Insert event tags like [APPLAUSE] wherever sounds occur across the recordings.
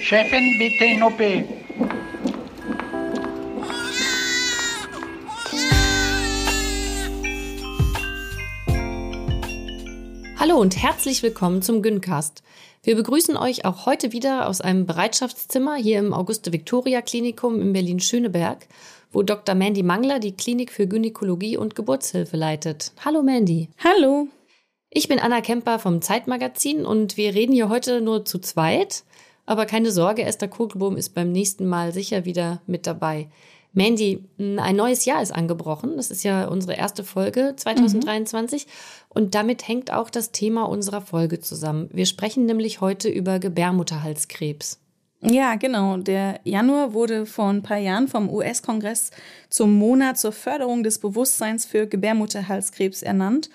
Chefin, bitte in OP. Hallo und herzlich willkommen zum Gyncast. Wir begrüßen euch auch heute wieder aus einem Bereitschaftszimmer hier im Auguste Victoria Klinikum in Berlin-Schöneberg, wo Dr. Mandy Mangler die Klinik für Gynäkologie und Geburtshilfe leitet. Hallo Mandy. Hallo. Ich bin Anna Kemper vom Zeitmagazin und wir reden hier heute nur zu zweit. Aber keine Sorge, Esther Kugelbohm ist beim nächsten Mal sicher wieder mit dabei. Mandy, ein neues Jahr ist angebrochen. Das ist ja unsere erste Folge 2023. Mhm. Und damit hängt auch das Thema unserer Folge zusammen. Wir sprechen nämlich heute über Gebärmutterhalskrebs. Ja, genau. Der Januar wurde vor ein paar Jahren vom US-Kongress zum Monat zur Förderung des Bewusstseins für Gebärmutterhalskrebs ernannt.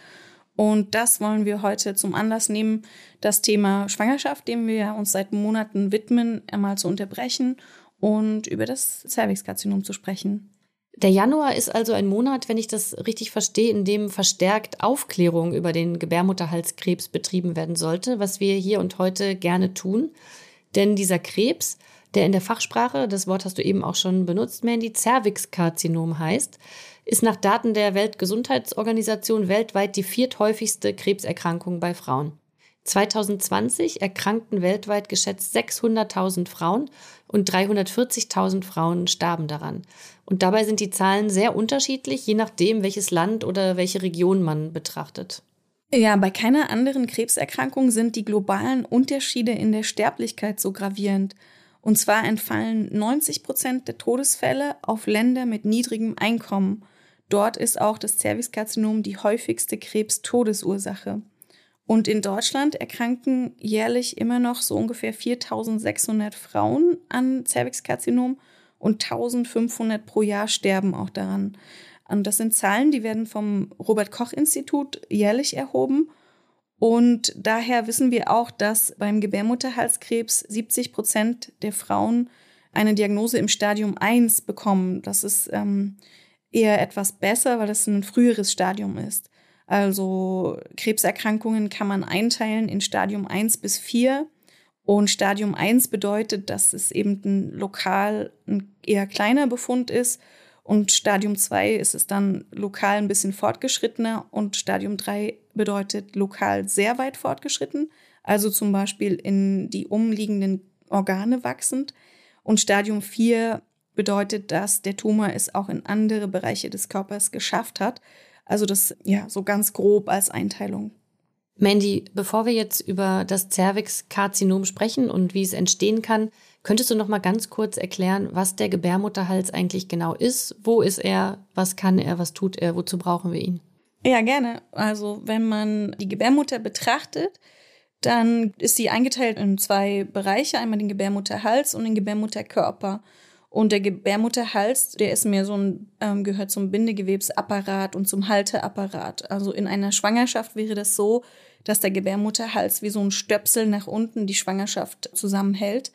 Und das wollen wir heute zum Anlass nehmen, das Thema Schwangerschaft, dem wir uns seit Monaten widmen, einmal zu unterbrechen und über das Cervixkarzinom zu sprechen. Der Januar ist also ein Monat, wenn ich das richtig verstehe, in dem verstärkt Aufklärung über den Gebärmutterhalskrebs betrieben werden sollte, was wir hier und heute gerne tun. Denn dieser Krebs, der in der Fachsprache, das Wort hast du eben auch schon benutzt, Mandy, Cervixkarzinom heißt, ist nach Daten der Weltgesundheitsorganisation weltweit die vierthäufigste Krebserkrankung bei Frauen. 2020 erkrankten weltweit geschätzt 600.000 Frauen und 340.000 Frauen starben daran. Und dabei sind die Zahlen sehr unterschiedlich, je nachdem, welches Land oder welche Region man betrachtet. Ja, bei keiner anderen Krebserkrankung sind die globalen Unterschiede in der Sterblichkeit so gravierend. Und zwar entfallen 90 Prozent der Todesfälle auf Länder mit niedrigem Einkommen. Dort ist auch das Cervixkarzinom die häufigste Krebstodesursache. Und in Deutschland erkranken jährlich immer noch so ungefähr 4600 Frauen an Cervixkarzinom und 1500 pro Jahr sterben auch daran. Und das sind Zahlen, die werden vom Robert Koch Institut jährlich erhoben. Und daher wissen wir auch, dass beim Gebärmutterhalskrebs 70 Prozent der Frauen eine Diagnose im Stadium 1 bekommen. Das ist ähm, eher etwas besser, weil das ein früheres Stadium ist. Also Krebserkrankungen kann man einteilen in Stadium 1 bis 4. Und Stadium 1 bedeutet, dass es eben ein lokal ein eher kleiner Befund ist. Und Stadium 2 ist es dann lokal ein bisschen fortgeschrittener. Und Stadium 3 bedeutet lokal sehr weit fortgeschritten. Also zum Beispiel in die umliegenden Organe wachsend. Und Stadium 4 bedeutet, dass der Tumor es auch in andere Bereiche des Körpers geschafft hat. Also das, ja, so ganz grob als Einteilung. Mandy, bevor wir jetzt über das Cervix-Karzinom sprechen und wie es entstehen kann, könntest du noch mal ganz kurz erklären, was der Gebärmutterhals eigentlich genau ist? Wo ist er? Was kann er? Was tut er? Wozu brauchen wir ihn? Ja, gerne. Also, wenn man die Gebärmutter betrachtet, dann ist sie eingeteilt in zwei Bereiche, einmal den Gebärmutterhals und den Gebärmutterkörper. Und der Gebärmutterhals, der ist mehr so ein, ähm, gehört zum Bindegewebsapparat und zum Halteapparat. Also in einer Schwangerschaft wäre das so, dass der Gebärmutterhals wie so ein Stöpsel nach unten die Schwangerschaft zusammenhält.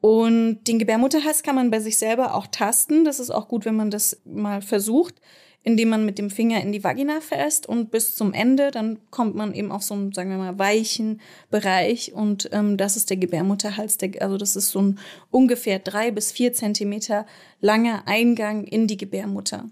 Und den Gebärmutterhals kann man bei sich selber auch tasten. Das ist auch gut, wenn man das mal versucht indem man mit dem Finger in die Vagina fässt und bis zum Ende, dann kommt man eben auf so einen, sagen wir mal, weichen Bereich und ähm, das ist der Gebärmutterhals. Der, also das ist so ein ungefähr drei bis vier Zentimeter langer Eingang in die Gebärmutter.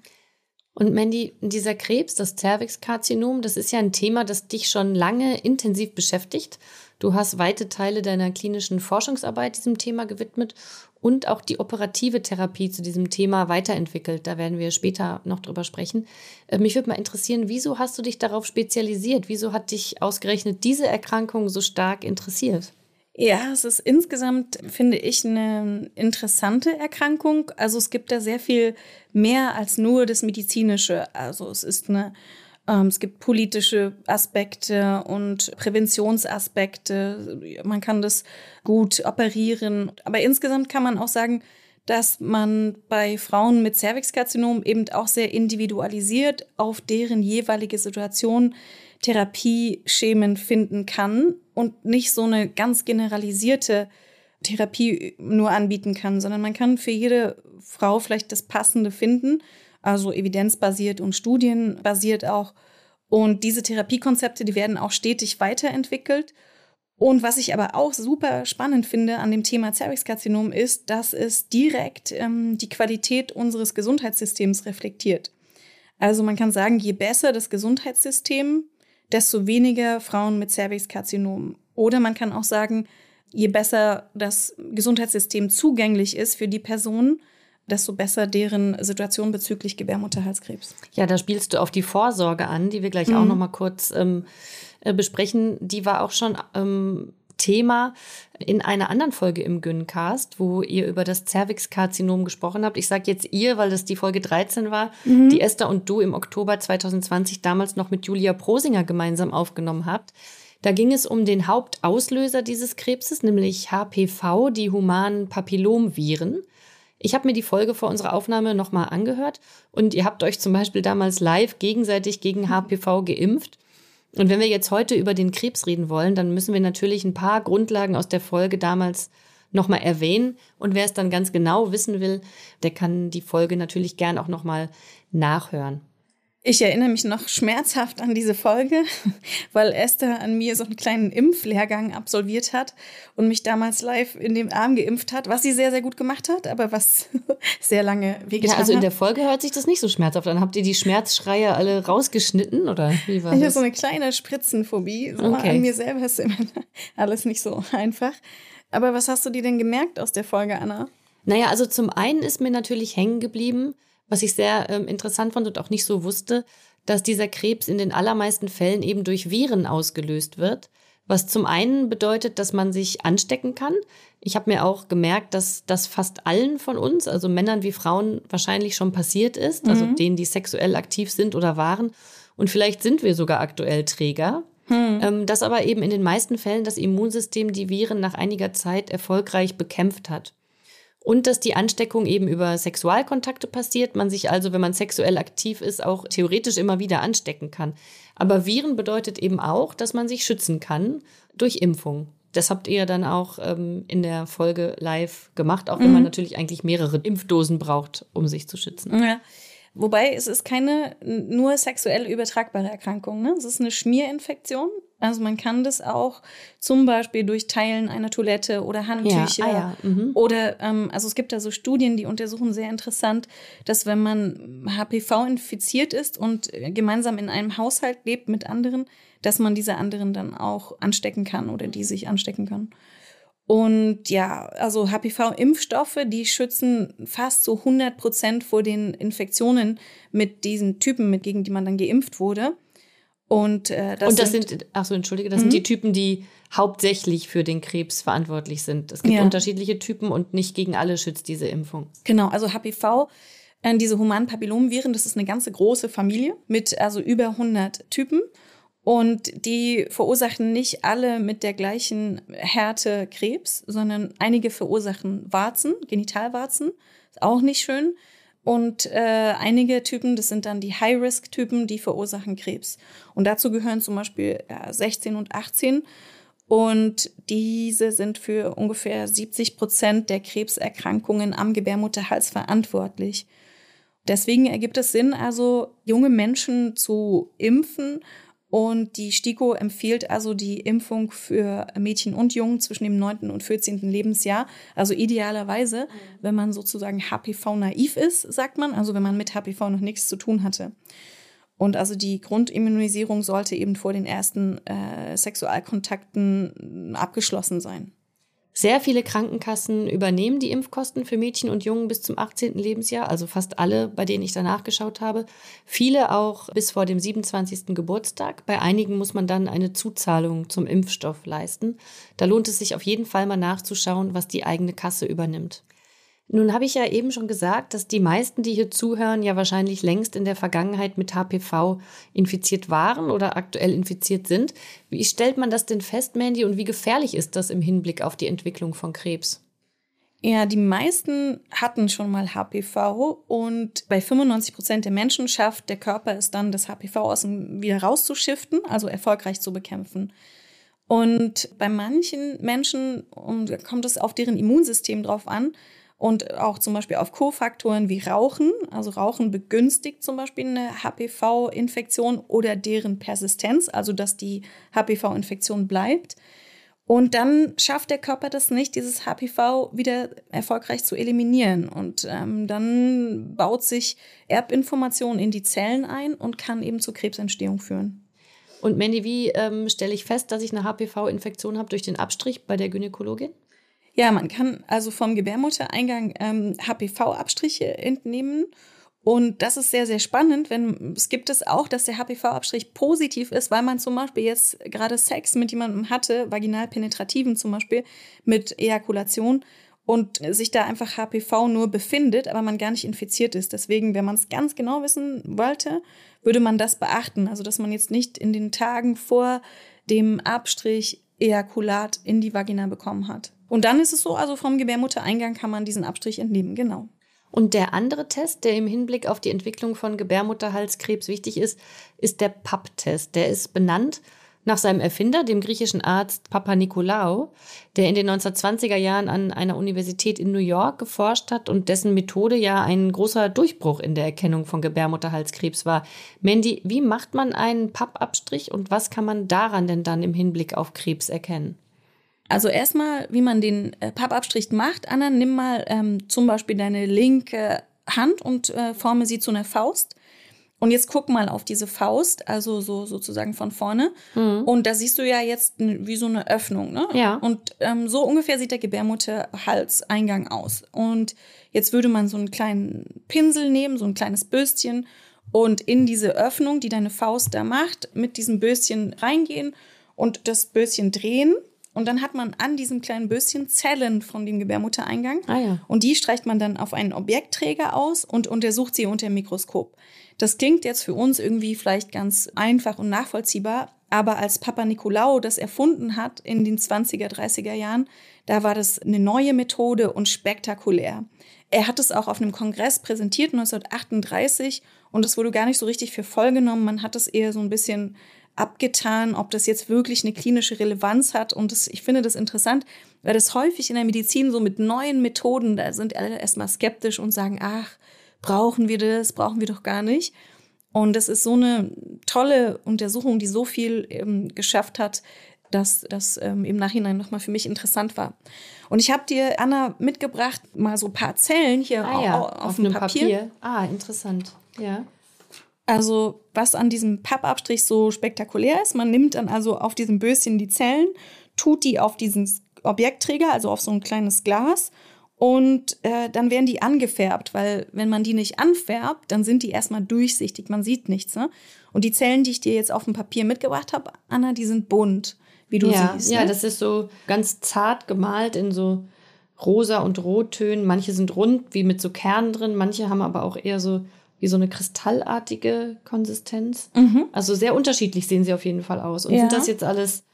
Und Mandy, dieser Krebs, das Cervixkarzinom, das ist ja ein Thema, das dich schon lange intensiv beschäftigt. Du hast weite Teile deiner klinischen Forschungsarbeit diesem Thema gewidmet und auch die operative Therapie zu diesem Thema weiterentwickelt. Da werden wir später noch drüber sprechen. Äh, mich würde mal interessieren, wieso hast du dich darauf spezialisiert? Wieso hat dich ausgerechnet diese Erkrankung so stark interessiert? Ja, es ist insgesamt, finde ich, eine interessante Erkrankung. Also es gibt da sehr viel mehr als nur das Medizinische. Also es ist eine es gibt politische Aspekte und Präventionsaspekte. Man kann das gut operieren. Aber insgesamt kann man auch sagen, dass man bei Frauen mit Cervixkarzinom eben auch sehr individualisiert auf deren jeweilige Situation Therapieschemen finden kann und nicht so eine ganz generalisierte Therapie nur anbieten kann, sondern man kann für jede Frau vielleicht das Passende finden, also evidenzbasiert und studienbasiert auch. Und diese Therapiekonzepte, die werden auch stetig weiterentwickelt. Und was ich aber auch super spannend finde an dem Thema Zervixkarzinom ist, dass es direkt ähm, die Qualität unseres Gesundheitssystems reflektiert. Also man kann sagen, je besser das Gesundheitssystem, desto weniger Frauen mit Zervixkarzinom. Oder man kann auch sagen, je besser das Gesundheitssystem zugänglich ist für die Person, desto besser deren Situation bezüglich Gebärmutterhalskrebs. Ja, da spielst du auf die Vorsorge an, die wir gleich mhm. auch noch mal kurz ähm, äh, besprechen. Die war auch schon ähm, Thema in einer anderen Folge im Gyncast, wo ihr über das Cervixkarzinom gesprochen habt. Ich sage jetzt ihr, weil das die Folge 13 war, mhm. die Esther und du im Oktober 2020 damals noch mit Julia Prosinger gemeinsam aufgenommen habt. Da ging es um den Hauptauslöser dieses Krebses, nämlich HPV, die humanen Papillomviren. Ich habe mir die Folge vor unserer Aufnahme nochmal angehört und ihr habt euch zum Beispiel damals live gegenseitig gegen HPV geimpft. Und wenn wir jetzt heute über den Krebs reden wollen, dann müssen wir natürlich ein paar Grundlagen aus der Folge damals nochmal erwähnen. Und wer es dann ganz genau wissen will, der kann die Folge natürlich gern auch nochmal nachhören. Ich erinnere mich noch schmerzhaft an diese Folge, [LAUGHS] weil Esther an mir so einen kleinen Impflehrgang absolviert hat und mich damals live in den Arm geimpft hat, was sie sehr, sehr gut gemacht hat, aber was [LAUGHS] sehr lange wehgetan Ja, also in der Folge hört sich das nicht so schmerzhaft an. Habt ihr die Schmerzschreie alle rausgeschnitten oder wie war ich das? Ich habe so eine kleine Spritzenphobie. So okay. An mir selber ist immer [LAUGHS] alles nicht so einfach. Aber was hast du dir denn gemerkt aus der Folge, Anna? Naja, also zum einen ist mir natürlich hängen geblieben, was ich sehr ähm, interessant fand und auch nicht so wusste, dass dieser Krebs in den allermeisten Fällen eben durch Viren ausgelöst wird. Was zum einen bedeutet, dass man sich anstecken kann. Ich habe mir auch gemerkt, dass das fast allen von uns, also Männern wie Frauen, wahrscheinlich schon passiert ist, also mhm. denen, die sexuell aktiv sind oder waren. Und vielleicht sind wir sogar aktuell Träger. Hm. Ähm, dass aber eben in den meisten Fällen das Immunsystem die Viren nach einiger Zeit erfolgreich bekämpft hat und dass die Ansteckung eben über Sexualkontakte passiert, man sich also, wenn man sexuell aktiv ist, auch theoretisch immer wieder anstecken kann. Aber Viren bedeutet eben auch, dass man sich schützen kann durch Impfung. Das habt ihr dann auch ähm, in der Folge live gemacht, auch wenn mhm. man natürlich eigentlich mehrere Impfdosen braucht, um sich zu schützen. Ja. Wobei es ist keine nur sexuell übertragbare Erkrankung. Ne? Es ist eine Schmierinfektion. Also man kann das auch zum Beispiel durch Teilen einer Toilette oder Handtücher. Ja, ah ja. Mhm. Oder ähm, also es gibt da so Studien, die untersuchen sehr interessant, dass wenn man HPV infiziert ist und gemeinsam in einem Haushalt lebt mit anderen, dass man diese anderen dann auch anstecken kann oder die sich anstecken kann. Und ja, also HPV-Impfstoffe, die schützen fast so 100 Prozent vor den Infektionen mit diesen Typen, mit gegen die man dann geimpft wurde. Und, äh, das, und das sind, sind ach so, entschuldige, das mhm. sind die Typen, die hauptsächlich für den Krebs verantwortlich sind. Es gibt ja. unterschiedliche Typen und nicht gegen alle schützt diese Impfung. Genau, also HPV, äh, diese humanen Papillomviren, das ist eine ganze große Familie mit also über 100 Typen. Und die verursachen nicht alle mit der gleichen Härte Krebs, sondern einige verursachen Warzen, Genitalwarzen. Ist auch nicht schön. Und äh, einige Typen, das sind dann die High-Risk-Typen, die verursachen Krebs. Und dazu gehören zum Beispiel ja, 16 und 18. Und diese sind für ungefähr 70 Prozent der Krebserkrankungen am Gebärmutterhals verantwortlich. Deswegen ergibt es Sinn, also junge Menschen zu impfen und die STIKO empfiehlt also die Impfung für Mädchen und Jungen zwischen dem 9. und 14. Lebensjahr. Also idealerweise, mhm. wenn man sozusagen HPV-naiv ist, sagt man, also wenn man mit HPV noch nichts zu tun hatte. Und also die Grundimmunisierung sollte eben vor den ersten äh, Sexualkontakten abgeschlossen sein. Sehr viele Krankenkassen übernehmen die Impfkosten für Mädchen und Jungen bis zum 18. Lebensjahr, also fast alle, bei denen ich danach geschaut habe. Viele auch bis vor dem 27. Geburtstag. Bei einigen muss man dann eine Zuzahlung zum Impfstoff leisten. Da lohnt es sich auf jeden Fall mal nachzuschauen, was die eigene Kasse übernimmt. Nun habe ich ja eben schon gesagt, dass die meisten, die hier zuhören, ja wahrscheinlich längst in der Vergangenheit mit HPV infiziert waren oder aktuell infiziert sind. Wie stellt man das denn fest, Mandy, und wie gefährlich ist das im Hinblick auf die Entwicklung von Krebs? Ja, die meisten hatten schon mal HPV und bei 95 Prozent der Menschen schafft der Körper es dann, das HPV aus dem wieder rauszuschiften, also erfolgreich zu bekämpfen. Und bei manchen Menschen kommt es auf deren Immunsystem drauf an und auch zum Beispiel auf Kofaktoren wie Rauchen. Also Rauchen begünstigt zum Beispiel eine HPV-Infektion oder deren Persistenz, also dass die HPV-Infektion bleibt. Und dann schafft der Körper das nicht, dieses HPV wieder erfolgreich zu eliminieren. Und ähm, dann baut sich Erbinformation in die Zellen ein und kann eben zur Krebsentstehung führen. Und Mandy, wie ähm, stelle ich fest, dass ich eine HPV-Infektion habe durch den Abstrich bei der Gynäkologin? Ja, man kann also vom Gebärmuttereingang ähm, HPV-Abstriche entnehmen und das ist sehr, sehr spannend, wenn es gibt es auch, dass der HPV-Abstrich positiv ist, weil man zum Beispiel jetzt gerade Sex mit jemandem hatte, vaginal penetrativen zum Beispiel, mit Ejakulation und sich da einfach HPV nur befindet, aber man gar nicht infiziert ist. Deswegen, wenn man es ganz genau wissen wollte, würde man das beachten. Also, dass man jetzt nicht in den Tagen vor dem Abstrich Ejakulat in die Vagina bekommen hat. Und dann ist es so, also vom Gebärmuttereingang kann man diesen Abstrich entnehmen, genau. Und der andere Test, der im Hinblick auf die Entwicklung von Gebärmutterhalskrebs wichtig ist, ist der PAP-Test. Der ist benannt nach seinem Erfinder, dem griechischen Arzt Papa Nikolaou, der in den 1920er Jahren an einer Universität in New York geforscht hat und dessen Methode ja ein großer Durchbruch in der Erkennung von Gebärmutterhalskrebs war. Mandy, wie macht man einen Pappabstrich und was kann man daran denn dann im Hinblick auf Krebs erkennen? Also erstmal, wie man den äh, Pappabstrich macht. Anna, nimm mal ähm, zum Beispiel deine linke Hand und äh, forme sie zu einer Faust. Und jetzt guck mal auf diese Faust, also so sozusagen von vorne. Mhm. Und da siehst du ja jetzt wie so eine Öffnung, ne? Ja. Und ähm, so ungefähr sieht der Gebärmutterhalseingang aus. Und jetzt würde man so einen kleinen Pinsel nehmen, so ein kleines Bürstchen und in diese Öffnung, die deine Faust da macht, mit diesem Bürstchen reingehen und das Bürstchen drehen und dann hat man an diesem kleinen Böschen Zellen von dem Gebärmuttereingang. Ah, ja. Und die streicht man dann auf einen Objektträger aus und untersucht sie unter dem Mikroskop. Das klingt jetzt für uns irgendwie vielleicht ganz einfach und nachvollziehbar, aber als Papa Nikolaou das erfunden hat in den 20er, 30er Jahren, da war das eine neue Methode und spektakulär. Er hat es auch auf einem Kongress präsentiert 1938 und es wurde gar nicht so richtig für voll genommen. Man hat es eher so ein bisschen abgetan, ob das jetzt wirklich eine klinische Relevanz hat. Und das, ich finde das interessant, weil das häufig in der Medizin so mit neuen Methoden, da sind alle erstmal skeptisch und sagen, ach, brauchen wir das, brauchen wir doch gar nicht. Und das ist so eine tolle Untersuchung, die so viel ähm, geschafft hat, dass das ähm, im Nachhinein nochmal für mich interessant war. Und ich habe dir, Anna, mitgebracht, mal so ein paar Zellen hier ah, ja, auf, auf, dem Papier. Papier. Ah, interessant. Ja. Also was an diesem Pappabstrich so spektakulär ist, man nimmt dann also auf diesem Böschen die Zellen, tut die auf diesen Objektträger, also auf so ein kleines Glas und äh, dann werden die angefärbt, weil wenn man die nicht anfärbt, dann sind die erstmal durchsichtig, man sieht nichts. Ne? Und die Zellen, die ich dir jetzt auf dem Papier mitgebracht habe, Anna, die sind bunt, wie du ja, siehst. Ja, ne? das ist so ganz zart gemalt in so rosa und rottönen. Manche sind rund, wie mit so Kernen drin, manche haben aber auch eher so wie so eine kristallartige Konsistenz. Mhm. Also sehr unterschiedlich sehen sie auf jeden Fall aus. Und Ja. sind das jetzt alles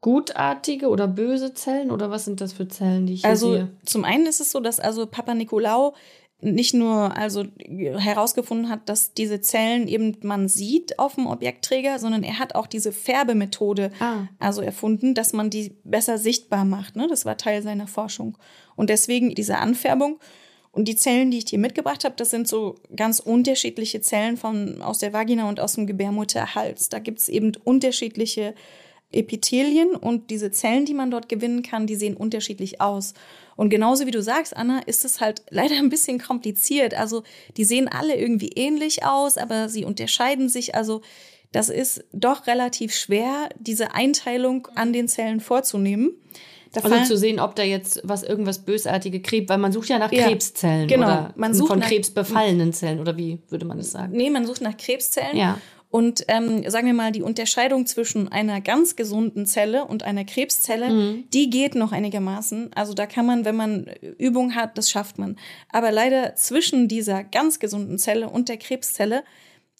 gutartige oder böse Zellen oder was sind das für Zellen, die ich hier Also sehe? zum einen ist es so, dass also Papa Nikolaou nicht nur also herausgefunden hat, dass diese Zellen eben man sieht auf dem Objektträger, sondern er hat auch diese Färbemethode Ah. also erfunden, dass man die besser sichtbar macht. Ne? Das war Teil seiner Forschung. Und deswegen diese Anfärbung. Und die Zellen, die ich dir mitgebracht habe, das sind so ganz unterschiedliche Zellen von, aus der Vagina und aus dem Gebärmutterhals. Da gibt es eben unterschiedliche Epithelien und diese Zellen, die man dort gewinnen kann, die sehen unterschiedlich aus. Und genauso wie du sagst, Anna, ist es halt [LAUGHS] leider ein bisschen kompliziert. Also die sehen alle irgendwie ähnlich aus, aber sie unterscheiden sich. Also das ist doch relativ schwer, diese Einteilung an den Zellen vorzunehmen. Da Also zu sehen, ob da jetzt was irgendwas bösartige Krebs, weil man sucht ja nach Ja, Krebszellen genau. oder Man sucht von nach- Krebs befallenen Zellen oder wie würde man das sagen? Nee, man sucht nach Krebszellen. Ja. Und ähm, sagen wir mal, die Unterscheidung zwischen einer ganz gesunden Zelle und einer Krebszelle, Mhm. die geht noch einigermaßen. Also da kann man, wenn man Übung hat, das schafft man. Aber leider zwischen dieser ganz gesunden Zelle und der Krebszelle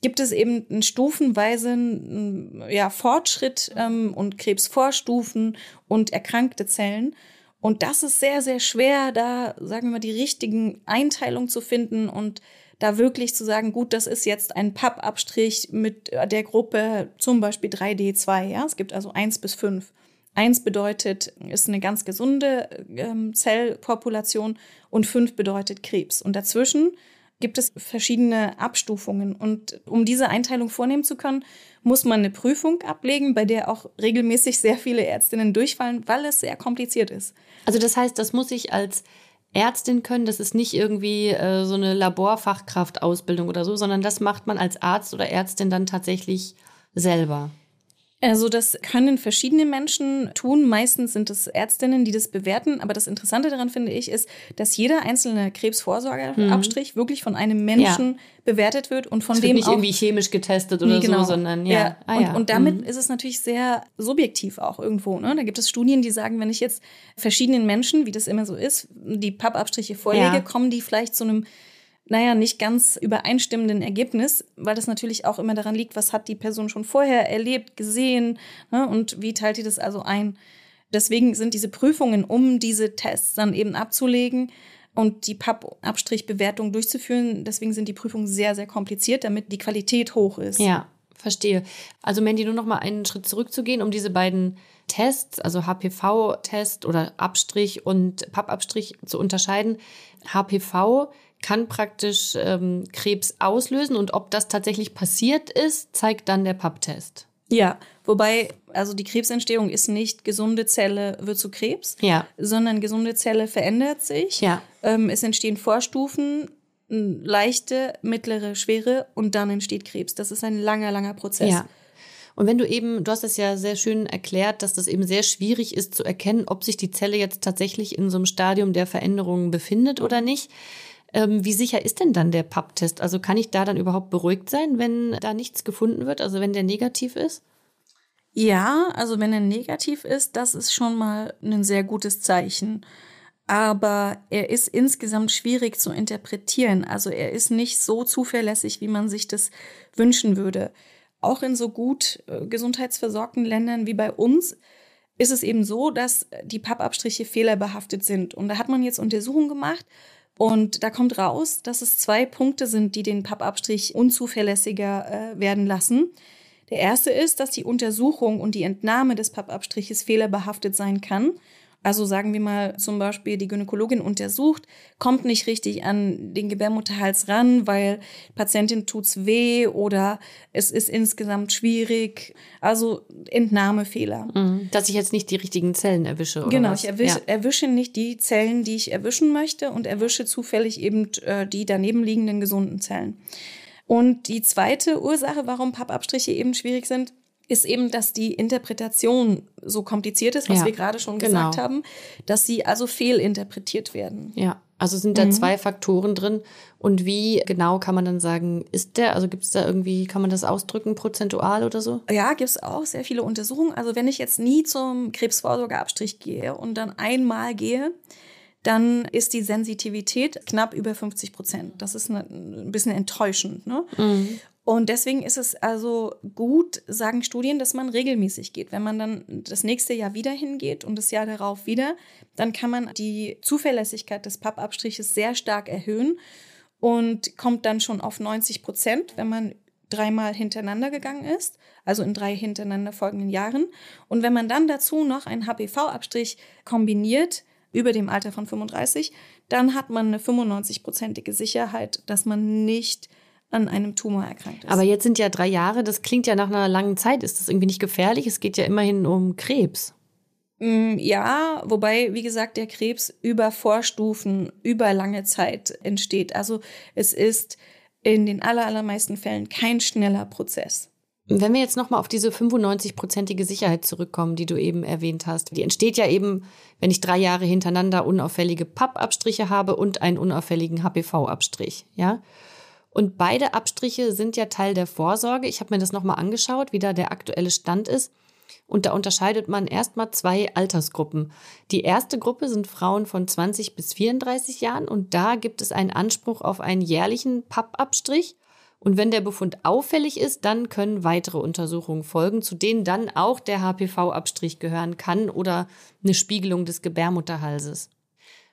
gibt es eben einen stufenweisen ja, Fortschritt ähm, und Krebsvorstufen und erkrankte Zellen. Und das ist sehr, sehr schwer, da, sagen wir mal, die richtigen Einteilungen zu finden und da wirklich zu sagen, gut, das ist jetzt ein Pappabstrich mit der Gruppe zum Beispiel 3D2, ja. Es gibt also 1 bis 5. Eins bedeutet, ist eine ganz gesunde ähm, Zellpopulation und fünf bedeutet Krebs. Und dazwischen gibt es verschiedene Abstufungen. Und um diese Einteilung vornehmen zu können, muss man eine Prüfung ablegen, bei der auch regelmäßig sehr viele Ärztinnen durchfallen, weil es sehr kompliziert ist. Also das heißt, das muss ich als Ärztin können, das ist nicht irgendwie äh, so eine Laborfachkraftausbildung oder so, sondern das macht man als Arzt oder Ärztin dann tatsächlich selber. Also das können verschiedene Menschen tun. Meistens sind es Ärztinnen, die das bewerten. Aber das Interessante daran finde ich ist, dass jeder einzelne Krebsvorsorgeabstrich mhm. wirklich von einem Menschen ja. bewertet wird und von es dem wird nicht auch irgendwie chemisch getestet oder nee, genau. so, sondern ja. ja. Ah, und, ja. und, damit mhm. ist es natürlich sehr subjektiv auch irgendwo. Ne? Da gibt es Studien, die sagen, wenn ich jetzt verschiedenen Menschen, wie das immer so ist, die Pappabstriche vorlege, kommen die vielleicht zu einem naja, nicht ganz übereinstimmenden Ergebnis, weil das natürlich auch immer daran liegt, was hat die Person schon vorher erlebt, gesehen ne, und wie teilt die das also ein. Deswegen sind diese Prüfungen, um diese Tests dann eben abzulegen und die Pappabstrichbewertung durchzuführen, deswegen sind die Prüfungen sehr, sehr kompliziert, damit die Qualität hoch ist. Ja, verstehe. Also Mandy, nur noch mal einen Schritt zurückzugehen, um diese beiden Tests, also HPV-Test oder Abstrich und Pappabstrich zu unterscheiden. HPV kann praktisch ähm, Krebs auslösen und ob das tatsächlich passiert ist, zeigt dann der Papptest. Ja, wobei, also die Krebsentstehung ist nicht gesunde Zelle wird zu Krebs, ja. sondern gesunde Zelle verändert sich. Ja. Ähm, es entstehen Vorstufen, leichte, mittlere, schwere und dann entsteht Krebs. Das ist ein langer, langer Prozess. Ja. Und wenn du eben, du hast es ja sehr schön erklärt, dass das eben sehr schwierig ist zu erkennen, ob sich die Zelle jetzt tatsächlich in so einem Stadium der Veränderung befindet oder nicht. Ähm, wie sicher ist denn dann der Papptest? Also kann ich da dann überhaupt beruhigt sein, wenn da nichts gefunden wird, also wenn der negativ ist? Ja, also wenn er negativ ist, das ist schon mal ein sehr gutes Zeichen. Aber er ist insgesamt schwierig zu interpretieren. Also er ist nicht so zuverlässig, wie man sich das wünschen würde. Auch in so gut äh, gesundheitsversorgten Ländern wie bei uns ist es eben so, dass die Pappabstriche fehlerbehaftet sind. Und da hat man jetzt Untersuchungen gemacht und da kommt raus, dass es zwei Punkte sind, die den Pappabstrich unzuverlässiger äh, werden lassen. Der erste ist, dass die Untersuchung und die Entnahme des Pappabstriches fehlerbehaftet sein kann. Also sagen wir mal zum Beispiel, die Gynäkologin untersucht, kommt nicht richtig an den Gebärmutterhals ran, weil Patientin tut's weh oder es ist insgesamt schwierig. Also Entnahmefehler. Mhm. Dass ich jetzt nicht die richtigen Zellen erwische. Oder genau, was? ich erwische, ja. erwische nicht die Zellen, die ich erwischen möchte und erwische zufällig eben äh, die daneben liegenden gesunden Zellen. Und die zweite Ursache, warum Pappabstriche eben schwierig sind, ist eben, dass die Interpretation so kompliziert ist, was ja, wir gerade schon genau. gesagt haben, dass sie also fehlinterpretiert werden. Ja, also sind da mhm. zwei Faktoren drin. Und wie genau kann man dann sagen, ist der, also gibt es da irgendwie, kann man das ausdrücken, prozentual oder so? Ja, gibt es auch sehr viele Untersuchungen. Also wenn ich jetzt nie zum Krebsvorsorgeabstrich gehe und dann einmal gehe, dann ist die Sensitivität knapp über 50 Prozent. Das ist ein bisschen enttäuschend. Ne? Mhm. Und deswegen ist es also gut, sagen Studien, dass man regelmäßig geht. Wenn man dann das nächste Jahr wieder hingeht und das Jahr darauf wieder, dann kann man die Zuverlässigkeit des Pappabstriches sehr stark erhöhen und kommt dann schon auf 90 Prozent, wenn man dreimal hintereinander gegangen ist, also in drei hintereinander folgenden Jahren. Und wenn man dann dazu noch einen HPV-Abstrich kombiniert, über dem Alter von 35, dann hat man eine 95-prozentige Sicherheit, dass man nicht an einem Tumor erkrankt ist. Aber jetzt sind ja drei Jahre, das klingt ja nach einer langen Zeit. Ist das irgendwie nicht gefährlich? Es geht ja immerhin um Krebs. Mm, ja, wobei, wie gesagt, der Krebs über Vorstufen, über lange Zeit entsteht. Also es ist in den allermeisten Fällen kein schneller Prozess. Wenn wir jetzt nochmal auf diese 95-prozentige Sicherheit zurückkommen, die du eben erwähnt hast, die entsteht ja eben, wenn ich drei Jahre hintereinander unauffällige Pappabstriche habe und einen unauffälligen HPV-Abstrich, ja? Und beide Abstriche sind ja Teil der Vorsorge. Ich habe mir das nochmal angeschaut, wie da der aktuelle Stand ist. Und da unterscheidet man erstmal zwei Altersgruppen. Die erste Gruppe sind Frauen von 20 bis 34 Jahren und da gibt es einen Anspruch auf einen jährlichen Pappabstrich. Und wenn der Befund auffällig ist, dann können weitere Untersuchungen folgen, zu denen dann auch der HPV-Abstrich gehören kann oder eine Spiegelung des Gebärmutterhalses.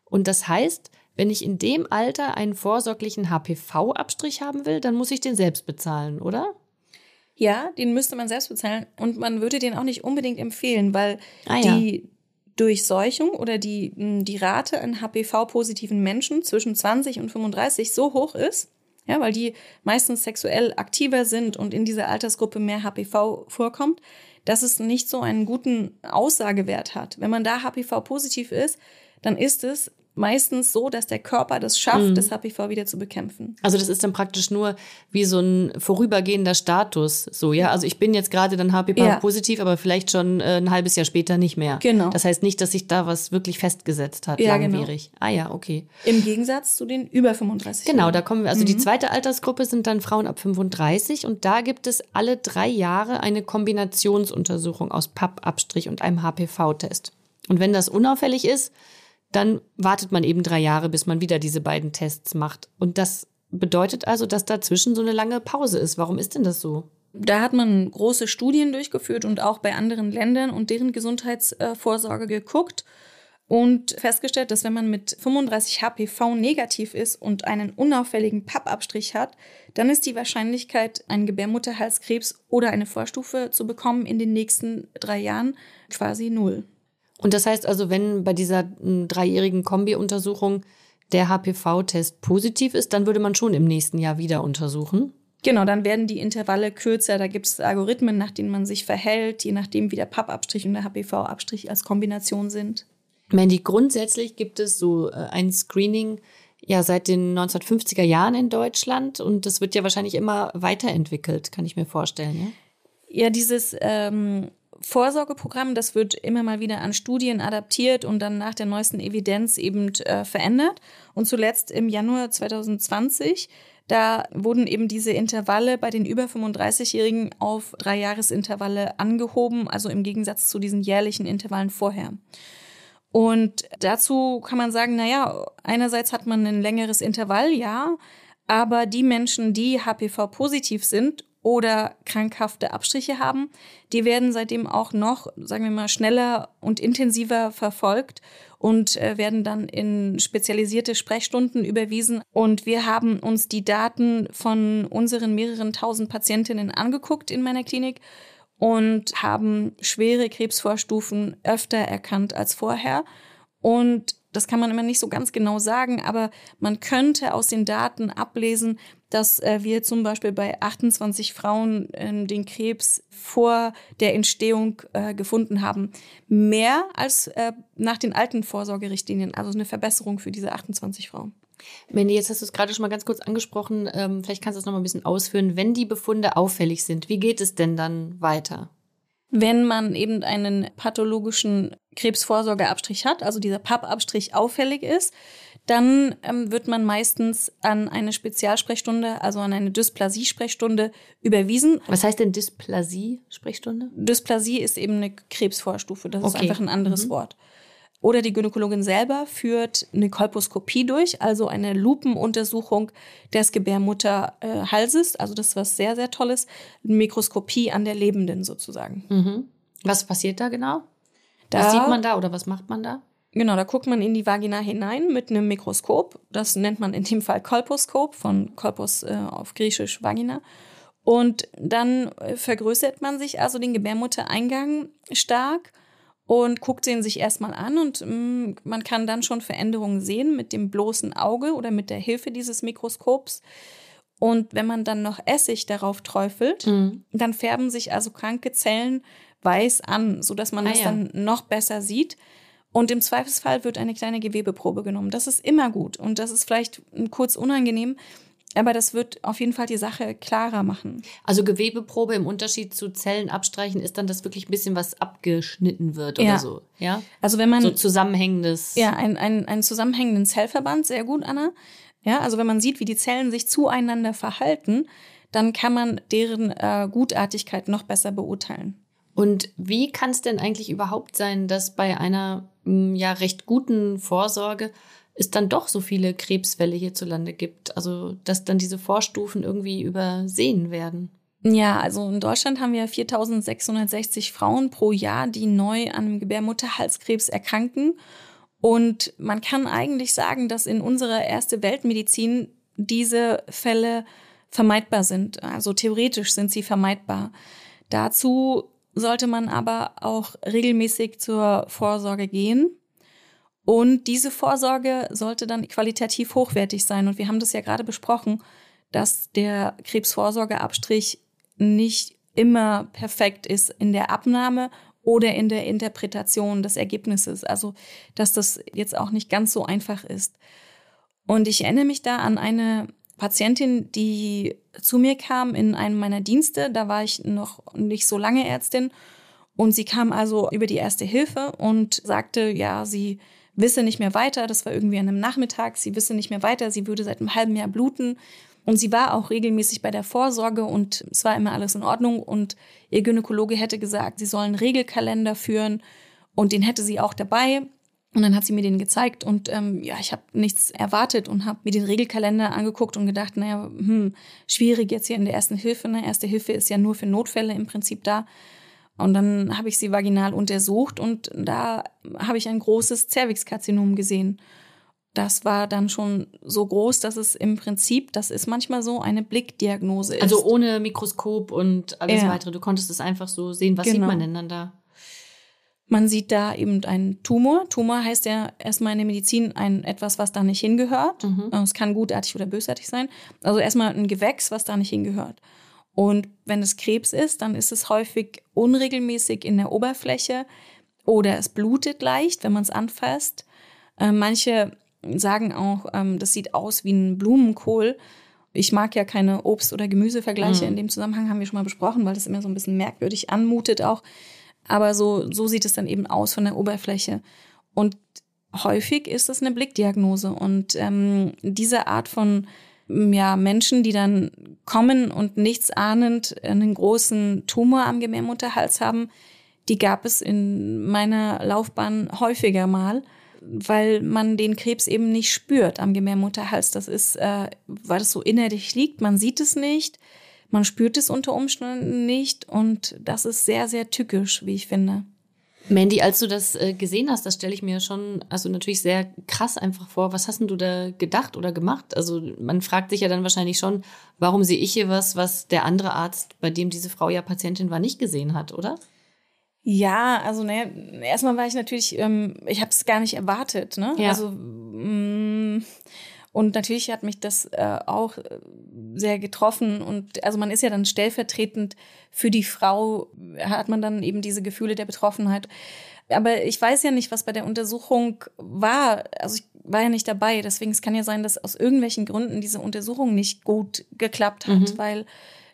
Und das heißt, wenn ich in dem Alter einen vorsorglichen HPV-Abstrich haben will, dann muss ich den selbst bezahlen, oder? Ja, den müsste man selbst bezahlen und man würde den auch nicht unbedingt empfehlen, weil Ah, ja. die Durchseuchung oder die, mh, die Rate an HPV-positiven Menschen zwischen 20 und 35 so hoch ist, ja, weil die meistens sexuell aktiver sind und in dieser Altersgruppe mehr HPV vorkommt, dass es nicht so einen guten Aussagewert hat. Wenn man da HPV-positiv ist, dann ist es meistens so, dass der Körper das schafft, Mhm. das HPV wieder zu bekämpfen. Also das ist dann praktisch nur wie so ein vorübergehender Status, so ja. Also ich bin jetzt gerade dann HPV Ja. positiv, aber vielleicht schon äh, ein halbes Jahr später nicht mehr. Genau. Das heißt nicht, dass sich da was wirklich festgesetzt hat, Ja, genau. langwierig. Ah ja, okay. Im Gegensatz zu den über 35. Genau, da kommen wir. Also Mhm. die zweite Altersgruppe sind dann Frauen ab 35 und da gibt es alle drei Jahre eine Kombinationsuntersuchung aus Pappabstrich und einem HPV-Test. Und wenn das unauffällig ist, dann wartet man eben drei Jahre, bis man wieder diese beiden Tests macht. Und das bedeutet also, dass dazwischen so eine lange Pause ist. Warum ist denn das so? Da hat man große Studien durchgeführt und auch bei anderen Ländern und deren Gesundheitsvorsorge geguckt und festgestellt, dass wenn man mit 35 HPV negativ ist und einen unauffälligen Pappabstrich hat, dann ist die Wahrscheinlichkeit, einen Gebärmutterhalskrebs oder eine Vorstufe zu bekommen in den nächsten drei Jahren quasi null. Und das heißt also, wenn bei dieser m, dreijährigen Kombi-Untersuchung der HPV-Test positiv ist, dann würde man schon im nächsten Jahr wieder untersuchen. Genau, dann werden die Intervalle kürzer. Da gibt es Algorithmen, nach denen man sich verhält, je nachdem, wie der Pappabstrich und der HPV-Abstrich als Kombination sind. Mandy, grundsätzlich gibt es so äh, ein Screening ja seit den 1950er Jahren in Deutschland und das wird ja wahrscheinlich immer weiterentwickelt, kann ich mir vorstellen. Ja? Ja, dieses ähm, Vorsorgeprogramm, das wird immer mal wieder an Studien adaptiert und dann nach der neuesten Evidenz eben äh, verändert. Und zuletzt im Januar 2020, da wurden eben diese Intervalle bei den über 35-Jährigen auf drei Jahresintervalle angehoben, also im Gegensatz zu diesen jährlichen Intervallen vorher. Und dazu kann man sagen, naja, einerseits hat man ein längeres Intervall, ja, aber die Menschen, die HPV-positiv sind oder krankhafte Abstriche haben, die werden seitdem auch noch, sagen wir mal, schneller und intensiver verfolgt und äh, werden dann in spezialisierte Sprechstunden überwiesen. Und wir haben uns die Daten von unseren mehreren tausend Patientinnen angeguckt in meiner Klinik und haben schwere Krebsvorstufen öfter erkannt als vorher. Und das kann man immer nicht so ganz genau sagen, aber man könnte aus den Daten ablesen, dass äh, wir zum Beispiel bei 28 Frauen äh, den Krebs vor der Entstehung äh, gefunden haben. Mehr als äh, nach den alten Vorsorgerichtlinien, also eine Verbesserung für diese 28 Frauen. Mandy, jetzt hast du es gerade schon mal ganz kurz angesprochen. Ähm, vielleicht kannst du es noch mal ein bisschen ausführen. Wenn die Befunde auffällig sind, wie geht es denn dann weiter? Wenn man eben einen pathologischen Krebsvorsorgeabstrich hat, also dieser Pappabstrich auffällig ist, dann ähm, wird man meistens an eine Spezialsprechstunde, also an eine Dysplasie-Sprechstunde überwiesen. Was heißt denn Dysplasie-Sprechstunde? Dysplasie ist eben eine Krebsvorstufe, das ist Okay. einfach ein anderes Mhm. Wort. Oder die Gynäkologin selber führt eine Kolposkopie durch, also eine Lupenuntersuchung des Gebärmutterhalses. Also das ist was sehr, sehr Tolles. Eine Mikroskopie an der Lebenden sozusagen. Mhm. Was passiert da genau? Da- was sieht man da oder was macht man da? Genau, da guckt man in die Vagina hinein mit einem Mikroskop. Das nennt man in dem Fall Kolposkop, von Kolpos äh, auf Griechisch Vagina. Und dann äh, vergrößert man sich also den Gebärmuttereingang stark und guckt den sich erstmal an und mh, man kann dann schon Veränderungen sehen mit dem bloßen Auge oder mit der Hilfe dieses Mikroskops. Und wenn man dann noch Essig darauf träufelt, Mhm. dann färben sich also kranke Zellen weiß an, sodass man Ah, das ja. dann noch besser sieht. Und im Zweifelsfall wird eine kleine Gewebeprobe genommen. Das ist immer gut und das ist vielleicht kurz unangenehm, aber das wird auf jeden Fall die Sache klarer machen. Also Gewebeprobe im Unterschied zu Zellen abstreichen ist dann, dass wirklich ein bisschen was abgeschnitten wird Ja. oder so. Ja. Also wenn man So zusammenhängendes. ja ein, ein, einen zusammenhängenden Zellverband, sehr gut, Anna. Ja, also wenn man sieht, wie die Zellen sich zueinander verhalten, dann kann man deren äh, Gutartigkeit noch besser beurteilen. Und wie kann es denn eigentlich überhaupt sein, dass bei einer m, ja recht guten Vorsorge es dann doch so viele Krebsfälle hierzulande gibt? Also dass dann diese Vorstufen irgendwie übersehen werden? Ja, also in Deutschland haben wir 4660 Frauen pro Jahr, die neu an Gebärmutterhalskrebs erkranken. Und man kann eigentlich sagen, dass in unserer erste Weltmedizin diese Fälle vermeidbar sind. Also theoretisch sind sie vermeidbar. Dazu sollte man aber auch regelmäßig zur Vorsorge gehen. Und diese Vorsorge sollte dann qualitativ hochwertig sein. Und wir haben das ja gerade besprochen, dass der Krebsvorsorgeabstrich nicht immer perfekt ist in der Abnahme oder in der Interpretation des Ergebnisses. Also, dass das jetzt auch nicht ganz so einfach ist. Und ich erinnere mich da an eine Patientin, die zu mir kam in einem meiner Dienste. Da war ich noch nicht so lange Ärztin. Und sie kam also über die erste Hilfe und sagte, ja, sie wisse nicht mehr weiter. Das war irgendwie an einem Nachmittag. Sie wisse nicht mehr weiter. Sie würde seit einem halben Jahr bluten. Und sie war auch regelmäßig bei der Vorsorge und es war immer alles in Ordnung. Und ihr Gynäkologe hätte gesagt, sie sollen Regelkalender führen und den hätte sie auch dabei. Und dann hat sie mir den gezeigt und ähm, ja, ich habe nichts erwartet und habe mir den Regelkalender angeguckt und gedacht, naja, hm, schwierig jetzt hier in der ersten Hilfe. Ne? Erste Hilfe ist ja nur für Notfälle im Prinzip da. Und dann habe ich sie vaginal untersucht und da habe ich ein großes Zervixkarzinom gesehen. Das war dann schon so groß, dass es im Prinzip, das ist manchmal so, eine Blickdiagnose ist. Also ohne Mikroskop und alles ja. weitere. Du konntest es einfach so sehen. Was genau. sieht man denn dann da? Man sieht da eben einen Tumor. Tumor heißt ja erstmal in der Medizin ein etwas, was da nicht hingehört. Mhm. Es kann gutartig oder bösartig sein. Also erstmal ein Gewächs, was da nicht hingehört. Und wenn es Krebs ist, dann ist es häufig unregelmäßig in der Oberfläche oder es blutet leicht, wenn man es anfasst. Äh, manche sagen auch, ähm, das sieht aus wie ein Blumenkohl. Ich mag ja keine Obst- oder Gemüsevergleiche. Mhm. In dem Zusammenhang haben wir schon mal besprochen, weil das immer so ein bisschen merkwürdig anmutet auch. Aber so, so sieht es dann eben aus von der Oberfläche. Und häufig ist es eine Blickdiagnose. Und ähm, diese Art von ja, Menschen, die dann kommen und nichts ahnend einen großen Tumor am Gebärmutterhals haben, die gab es in meiner Laufbahn häufiger mal, weil man den Krebs eben nicht spürt am Gebärmutterhals. Das ist, äh, weil es so innerlich liegt, man sieht es nicht. Man spürt es unter Umständen nicht und das ist sehr, sehr tückisch, wie ich finde. Mandy, als du das äh, gesehen hast, das stelle ich mir schon, also natürlich sehr krass einfach vor. Was hast denn du da gedacht oder gemacht? Also man fragt sich ja dann wahrscheinlich schon, warum sehe ich hier was, was der andere Arzt, bei dem diese Frau ja Patientin war, nicht gesehen hat, oder? Ja, also ne, erstmal war ich natürlich, ähm, ich habe es gar nicht erwartet, ne? Ja. Also mh, mm, und natürlich hat mich das äh, auch äh, sehr getroffen. Und also man ist ja dann stellvertretend für die Frau, hat man dann eben diese Gefühle der Betroffenheit. Aber ich weiß ja nicht, was bei der Untersuchung war. Also ich war ja nicht dabei. Deswegen es kann ja sein, dass aus irgendwelchen Gründen diese Untersuchung nicht gut geklappt hat, mhm. weil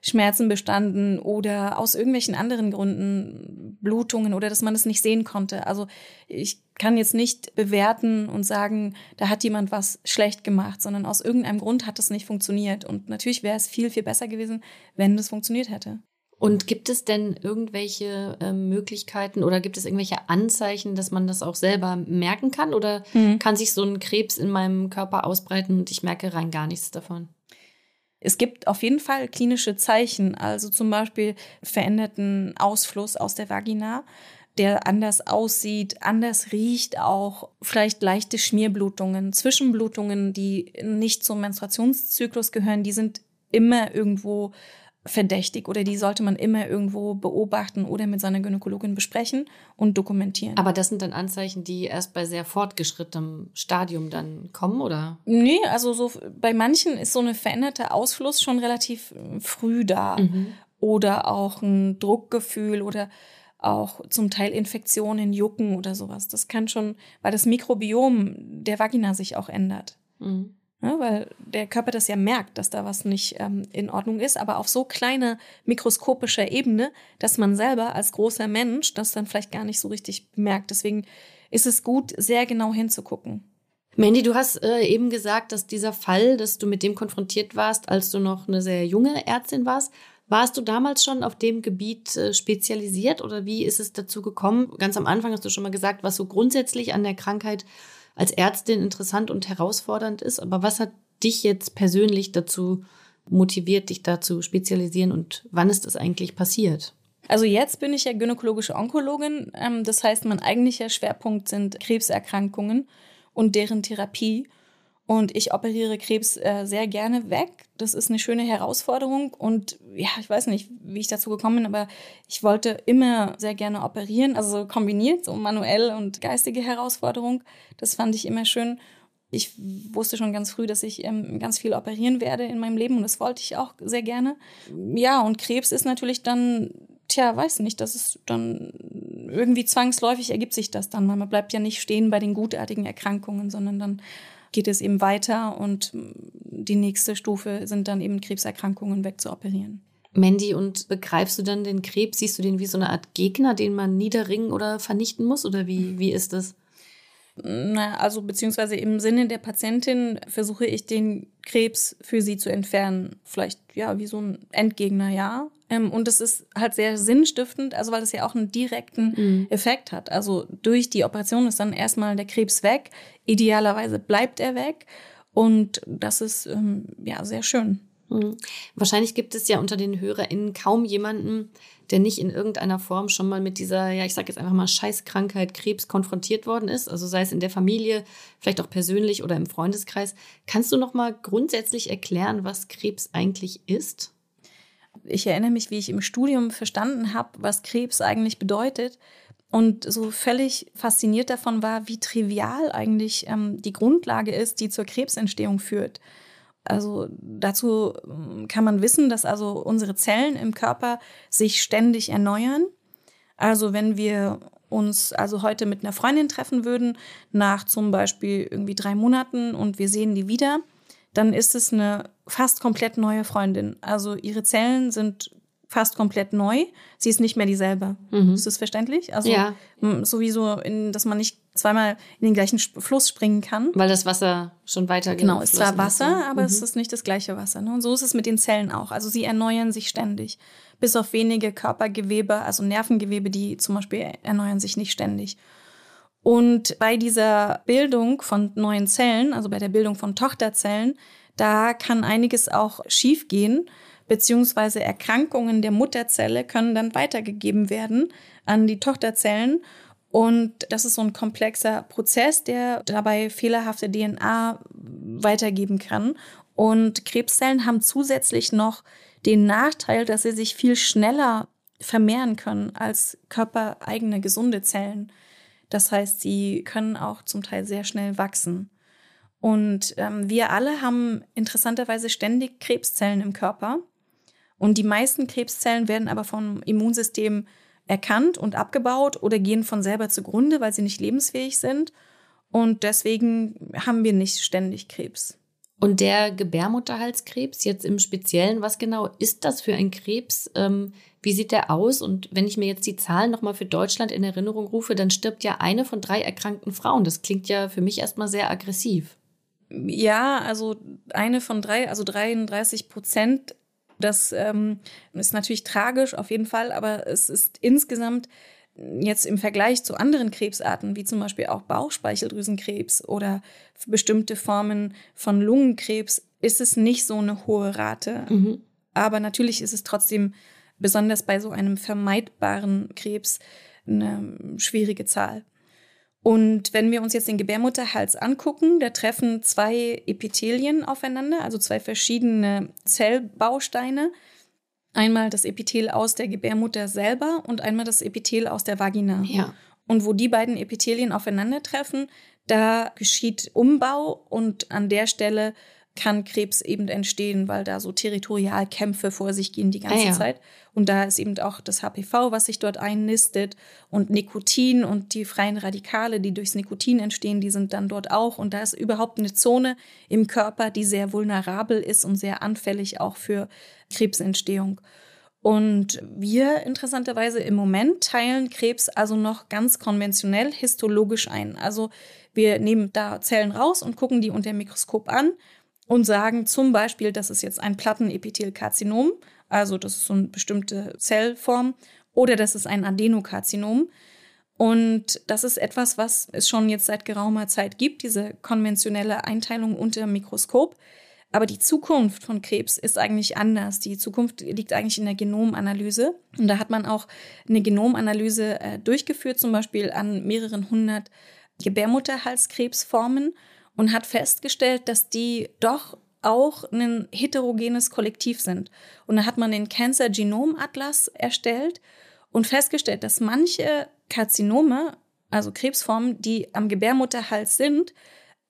Schmerzen bestanden oder aus irgendwelchen anderen Gründen Blutungen oder dass man es nicht sehen konnte. Also ich kann jetzt nicht bewerten und sagen, da hat jemand was schlecht gemacht, sondern aus irgendeinem Grund hat es nicht funktioniert. Und natürlich wäre es viel, viel besser gewesen, wenn es funktioniert hätte. Und gibt es denn irgendwelche äh, Möglichkeiten oder gibt es irgendwelche Anzeichen, dass man das auch selber merken kann? Oder mhm. kann sich so ein Krebs in meinem Körper ausbreiten und ich merke rein gar nichts davon? Es gibt auf jeden Fall klinische Zeichen, also zum Beispiel veränderten Ausfluss aus der Vagina, der anders aussieht, anders riecht, auch vielleicht leichte Schmierblutungen, Zwischenblutungen, die nicht zum Menstruationszyklus gehören, die sind immer irgendwo verdächtig oder die sollte man immer irgendwo beobachten oder mit seiner Gynäkologin besprechen und dokumentieren. Aber das sind dann Anzeichen, die erst bei sehr fortgeschrittenem Stadium dann kommen, oder? Nee, also so bei manchen ist so eine veränderte Ausfluss schon relativ äh, früh da. Mhm. Oder auch ein Druckgefühl oder auch zum Teil Infektionen, Jucken oder sowas. Das kann schon, weil das Mikrobiom der Vagina sich auch ändert. Mhm. Ja, ne, weil der Körper das ja merkt, dass da was nicht ähm, in Ordnung ist, aber auf so kleiner mikroskopischer Ebene, dass man selber als großer Mensch das dann vielleicht gar nicht so richtig merkt. Deswegen ist es gut, sehr genau hinzugucken. Mandy, du hast äh, eben gesagt, dass dieser Fall, dass du mit dem konfrontiert warst, als du noch eine sehr junge Ärztin warst, warst du damals schon auf dem Gebiet äh, spezialisiert oder wie ist es dazu gekommen? Ganz am Anfang hast du schon mal gesagt, was so grundsätzlich an der Krankheit als Ärztin interessant und herausfordernd ist. Aber was hat dich jetzt persönlich dazu motiviert, dich da zu spezialisieren und wann ist das eigentlich passiert? Also jetzt bin ich ja gynäkologische Onkologin. Ähm, das heißt, mein eigentlicher Schwerpunkt sind Krebserkrankungen und deren Therapie. Und ich operiere Krebs äh, sehr gerne weg. Das ist eine schöne Herausforderung. Und ja, ich weiß nicht, wie ich dazu gekommen bin, aber ich wollte immer sehr gerne operieren. Also so kombiniert, so manuell und geistige Herausforderung. Das fand ich immer schön. Ich wusste schon ganz früh, dass ich ähm, ganz viel operieren werde in meinem Leben und das wollte ich auch sehr gerne. Ja, und Krebs ist natürlich dann, tja, weiß nicht, das ist dann irgendwie zwangsläufig ergibt sich das dann. Man bleibt ja nicht stehen bei den gutartigen Erkrankungen, sondern dann geht es eben weiter und die nächste Stufe sind dann eben Krebserkrankungen wegzuoperieren. Mandy, und begreifst du dann den Krebs? Siehst du den wie so eine Art Gegner, den man niederringen oder vernichten muss? Oder wie, wie ist das? Na, also beziehungsweise im Sinne der Patientin versuche ich den Krebs für sie zu entfernen. Vielleicht ja wie so ein Endgegner, ja. Ähm, und es ist halt sehr sinnstiftend, also weil es ja auch einen direkten mhm. Effekt hat. Also durch die Operation ist dann erstmal der Krebs weg. Idealerweise bleibt er weg. Und das ist ähm, ja sehr schön. Mhm. Wahrscheinlich gibt es ja unter den HörerInnen kaum jemanden, der nicht in irgendeiner Form schon mal mit dieser, ja, ich sage jetzt einfach mal Scheißkrankheit Krebs konfrontiert worden ist, also sei es in der Familie, vielleicht auch persönlich oder im Freundeskreis. Kannst du noch mal grundsätzlich erklären, was Krebs eigentlich ist? Ich erinnere mich, wie ich im Studium verstanden habe, was Krebs eigentlich bedeutet und so völlig fasziniert davon war, wie trivial eigentlich ähm, die Grundlage ist, die zur Krebsentstehung führt. Also dazu ähm, kann man wissen, dass also unsere Zellen im Körper sich ständig erneuern. Also wenn wir uns also heute mit einer Freundin treffen würden, nach zum Beispiel irgendwie drei Monaten und wir sehen die wieder, dann ist es eine fast komplett neue Freundin. Also ihre Zellen sind fast komplett neu. Sie ist nicht mehr dieselbe. Mhm. Ist das verständlich? Also ja. sowieso, in, dass man nicht zweimal in den gleichen Fluss springen kann. Weil das Wasser schon weiter Genau, es ist zwar Wasser, aber mhm. es ist nicht das gleiche Wasser. Ne? Und so ist es mit den Zellen auch. Also sie erneuern sich ständig. Bis auf wenige Körpergewebe, also Nervengewebe, die zum Beispiel erneuern sich nicht ständig. Und bei dieser Bildung von neuen Zellen, also bei der Bildung von Tochterzellen, da kann einiges auch schiefgehen beziehungsweise Erkrankungen der Mutterzelle können dann weitergegeben werden an die Tochterzellen. Und das ist so ein komplexer Prozess, der dabei fehlerhafte DNA weitergeben kann. Und Krebszellen haben zusätzlich noch den Nachteil, dass sie sich viel schneller vermehren können als körpereigene gesunde Zellen. Das heißt, sie können auch zum Teil sehr schnell wachsen. Und ähm, wir alle haben interessanterweise ständig Krebszellen im Körper. Und die meisten Krebszellen werden aber vom Immunsystem erkannt und abgebaut oder gehen von selber zugrunde, weil sie nicht lebensfähig sind. Und deswegen haben wir nicht ständig Krebs. Und der Gebärmutterhalskrebs jetzt im Speziellen, was genau ist das für ein Krebs? Ähm, wie sieht der aus? Und wenn ich mir jetzt die Zahlen nochmal für Deutschland in Erinnerung rufe, dann stirbt ja eine von drei erkrankten Frauen. Das klingt ja für mich erstmal sehr aggressiv. Ja, also eine von drei, also 33 Prozent das ähm, ist natürlich tragisch auf jeden Fall, aber es ist insgesamt jetzt im Vergleich zu anderen Krebsarten, wie zum Beispiel auch Bauchspeicheldrüsenkrebs oder bestimmte Formen von Lungenkrebs, ist es nicht so eine hohe Rate. Mhm. Aber natürlich ist es trotzdem, besonders bei so einem vermeidbaren Krebs, eine schwierige Zahl. Und wenn wir uns jetzt den Gebärmutterhals angucken, da treffen zwei Epithelien aufeinander, also zwei verschiedene Zellbausteine. Einmal das Epithel aus der Gebärmutter selber und einmal das Epithel aus der Vagina. Ja. Und wo die beiden Epithelien aufeinandertreffen, da geschieht Umbau und an der Stelle kann Krebs eben entstehen, weil da so Territorialkämpfe vor sich gehen die ganze ah, ja. Zeit. Und da ist eben auch das HPV, was sich dort einnistet und Nikotin und die freien Radikale, die durchs Nikotin entstehen, die sind dann dort auch. Und da ist überhaupt eine Zone im Körper, die sehr vulnerabel ist und sehr anfällig auch für Krebsentstehung. Und wir interessanterweise im Moment teilen Krebs also noch ganz konventionell histologisch ein. Also wir nehmen da Zellen raus und gucken die unter dem Mikroskop an und sagen zum Beispiel, das ist jetzt ein Plattenepithelkarzinom, also das ist so eine bestimmte Zellform, oder das ist ein Adenokarzinom. Und das ist etwas, was es schon jetzt seit geraumer Zeit gibt, diese konventionelle Einteilung unter Mikroskop. Aber die Zukunft von Krebs ist eigentlich anders. Die Zukunft liegt eigentlich in der Genomanalyse. Und da hat man auch eine Genomanalyse äh, durchgeführt, zum Beispiel an mehreren hundert Gebärmutterhalskrebsformen und hat festgestellt, dass die doch auch ein heterogenes Kollektiv sind. Und da hat man den Cancer Genome Atlas erstellt und festgestellt, dass manche Karzinome, also Krebsformen, die am Gebärmutterhals sind,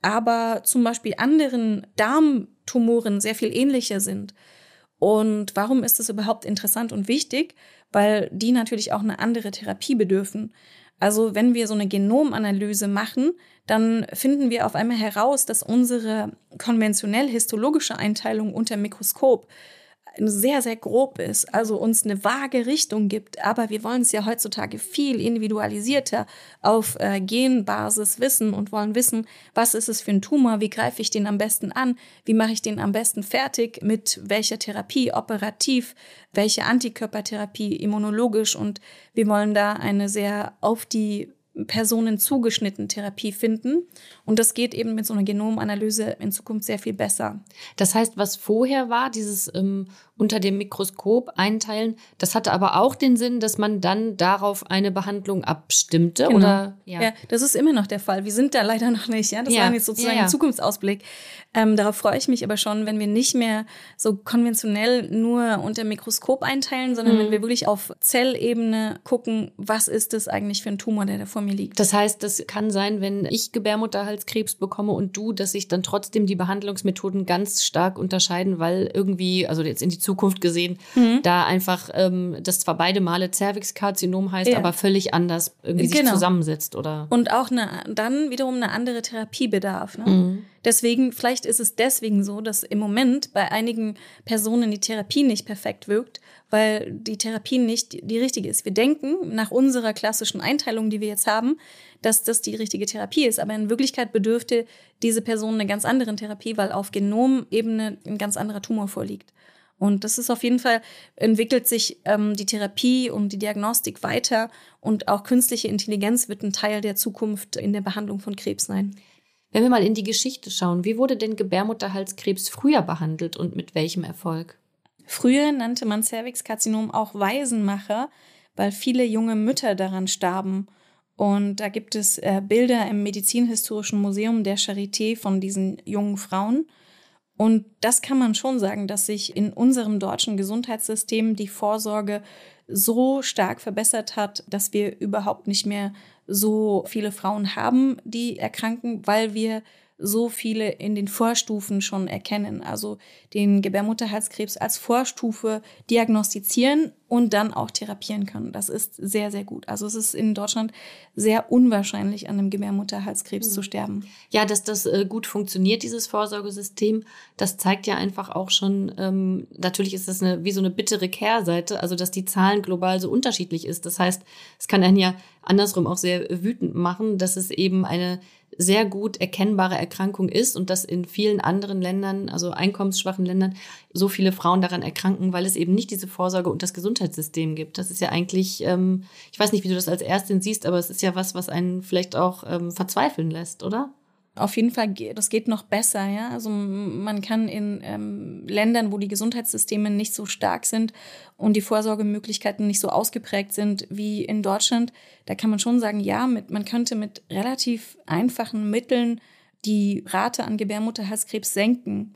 aber zum Beispiel anderen Darmtumoren sehr viel ähnlicher sind. Und warum ist das überhaupt interessant und wichtig? Weil die natürlich auch eine andere Therapie bedürfen. Also wenn wir so eine Genomanalyse machen, dann finden wir auf einmal heraus, dass unsere konventionell histologische Einteilung unter Mikroskop sehr, sehr grob ist, also uns eine vage Richtung gibt. Aber wir wollen es ja heutzutage viel individualisierter auf äh, Genbasis wissen und wollen wissen, was ist es für ein Tumor, wie greife ich den am besten an, wie mache ich den am besten fertig, mit welcher Therapie, operativ, welche Antikörpertherapie, immunologisch. Und wir wollen da eine sehr auf die Personen zugeschnitten Therapie finden. Und das geht eben mit so einer Genomanalyse in Zukunft sehr viel besser. Das heißt, was vorher war, dieses ähm, unter dem Mikroskop einteilen, das hatte aber auch den Sinn, dass man dann darauf eine Behandlung abstimmte, genau. oder? Ja. ja. das ist immer noch der Fall. Wir sind da leider noch nicht. Ja, das ja. war jetzt sozusagen ja, ja. ein Zukunftsausblick. Ähm, darauf freue ich mich aber schon, wenn wir nicht mehr so konventionell nur unter Mikroskop einteilen, sondern mhm. wenn wir wirklich auf Zellebene gucken, was ist das eigentlich für ein Tumor, der da vor mir liegt. Das heißt, das kann sein, wenn ich Gebärmutterhalskrebs bekomme und du, dass sich dann trotzdem die Behandlungsmethoden ganz stark unterscheiden, weil irgendwie, also jetzt in die Zukunft gesehen, mhm. da einfach ähm, das zwar beide Male Cervixkarzinom heißt, ja. aber völlig anders irgendwie genau. sich zusammensetzt, oder? Und auch eine, dann wiederum eine andere Therapiebedarf. Ne? Mhm. Deswegen, vielleicht ist es deswegen so, dass im Moment bei einigen Personen die Therapie nicht perfekt wirkt, weil die Therapie nicht die richtige ist. Wir denken nach unserer klassischen Einteilung, die wir jetzt haben, dass das die richtige Therapie ist. Aber in Wirklichkeit bedürfte diese Person eine ganz andere Therapie, weil auf Genomebene ein ganz anderer Tumor vorliegt. Und das ist auf jeden Fall, entwickelt sich ähm, die Therapie und die Diagnostik weiter und auch künstliche Intelligenz wird ein Teil der Zukunft in der Behandlung von Krebs sein. Wenn wir mal in die Geschichte schauen, wie wurde denn Gebärmutterhalskrebs früher behandelt und mit welchem Erfolg? Früher nannte man Cervixkarzinom auch Waisenmacher, weil viele junge Mütter daran starben. Und da gibt es äh, Bilder im Medizinhistorischen Museum der Charité von diesen jungen Frauen. Und das kann man schon sagen, dass sich in unserem deutschen Gesundheitssystem die Vorsorge so stark verbessert hat, dass wir überhaupt nicht mehr so viele Frauen haben, die erkranken, weil wir so viele in den Vorstufen schon erkennen. Also den Gebärmutterhalskrebs als Vorstufe diagnostizieren und dann auch therapieren können. Das ist sehr, sehr gut. Also es ist in Deutschland sehr unwahrscheinlich, an einem Gebärmutterhalskrebs mhm. zu sterben. Ja, dass das äh, gut funktioniert, dieses Vorsorgesystem, das zeigt ja einfach auch schon, ähm, natürlich ist das eine, wie so eine bittere Kehrseite, also dass die Zahlen global so unterschiedlich ist. Das heißt, es kann einen ja andersrum auch sehr wütend machen, dass es eben eine sehr gut erkennbare Erkrankung ist und dass in vielen anderen Ländern, also einkommensschwachen Ländern, so viele Frauen daran erkranken, weil es eben nicht diese Vorsorge und das Gesundheitssystem gibt. Das ist ja eigentlich, ähm, ich weiß nicht, wie du das als Ärztin siehst, aber es ist ja was, was einen vielleicht auch ähm, verzweifeln lässt, oder? Auf jeden Fall, das geht noch besser, ja. Also man kann in ähm, Ländern, wo die Gesundheitssysteme nicht so stark sind und die Vorsorgemöglichkeiten nicht so ausgeprägt sind wie in Deutschland, da kann man schon sagen, ja, mit, man könnte mit relativ einfachen Mitteln die Rate an Gebärmutterhalskrebs senken.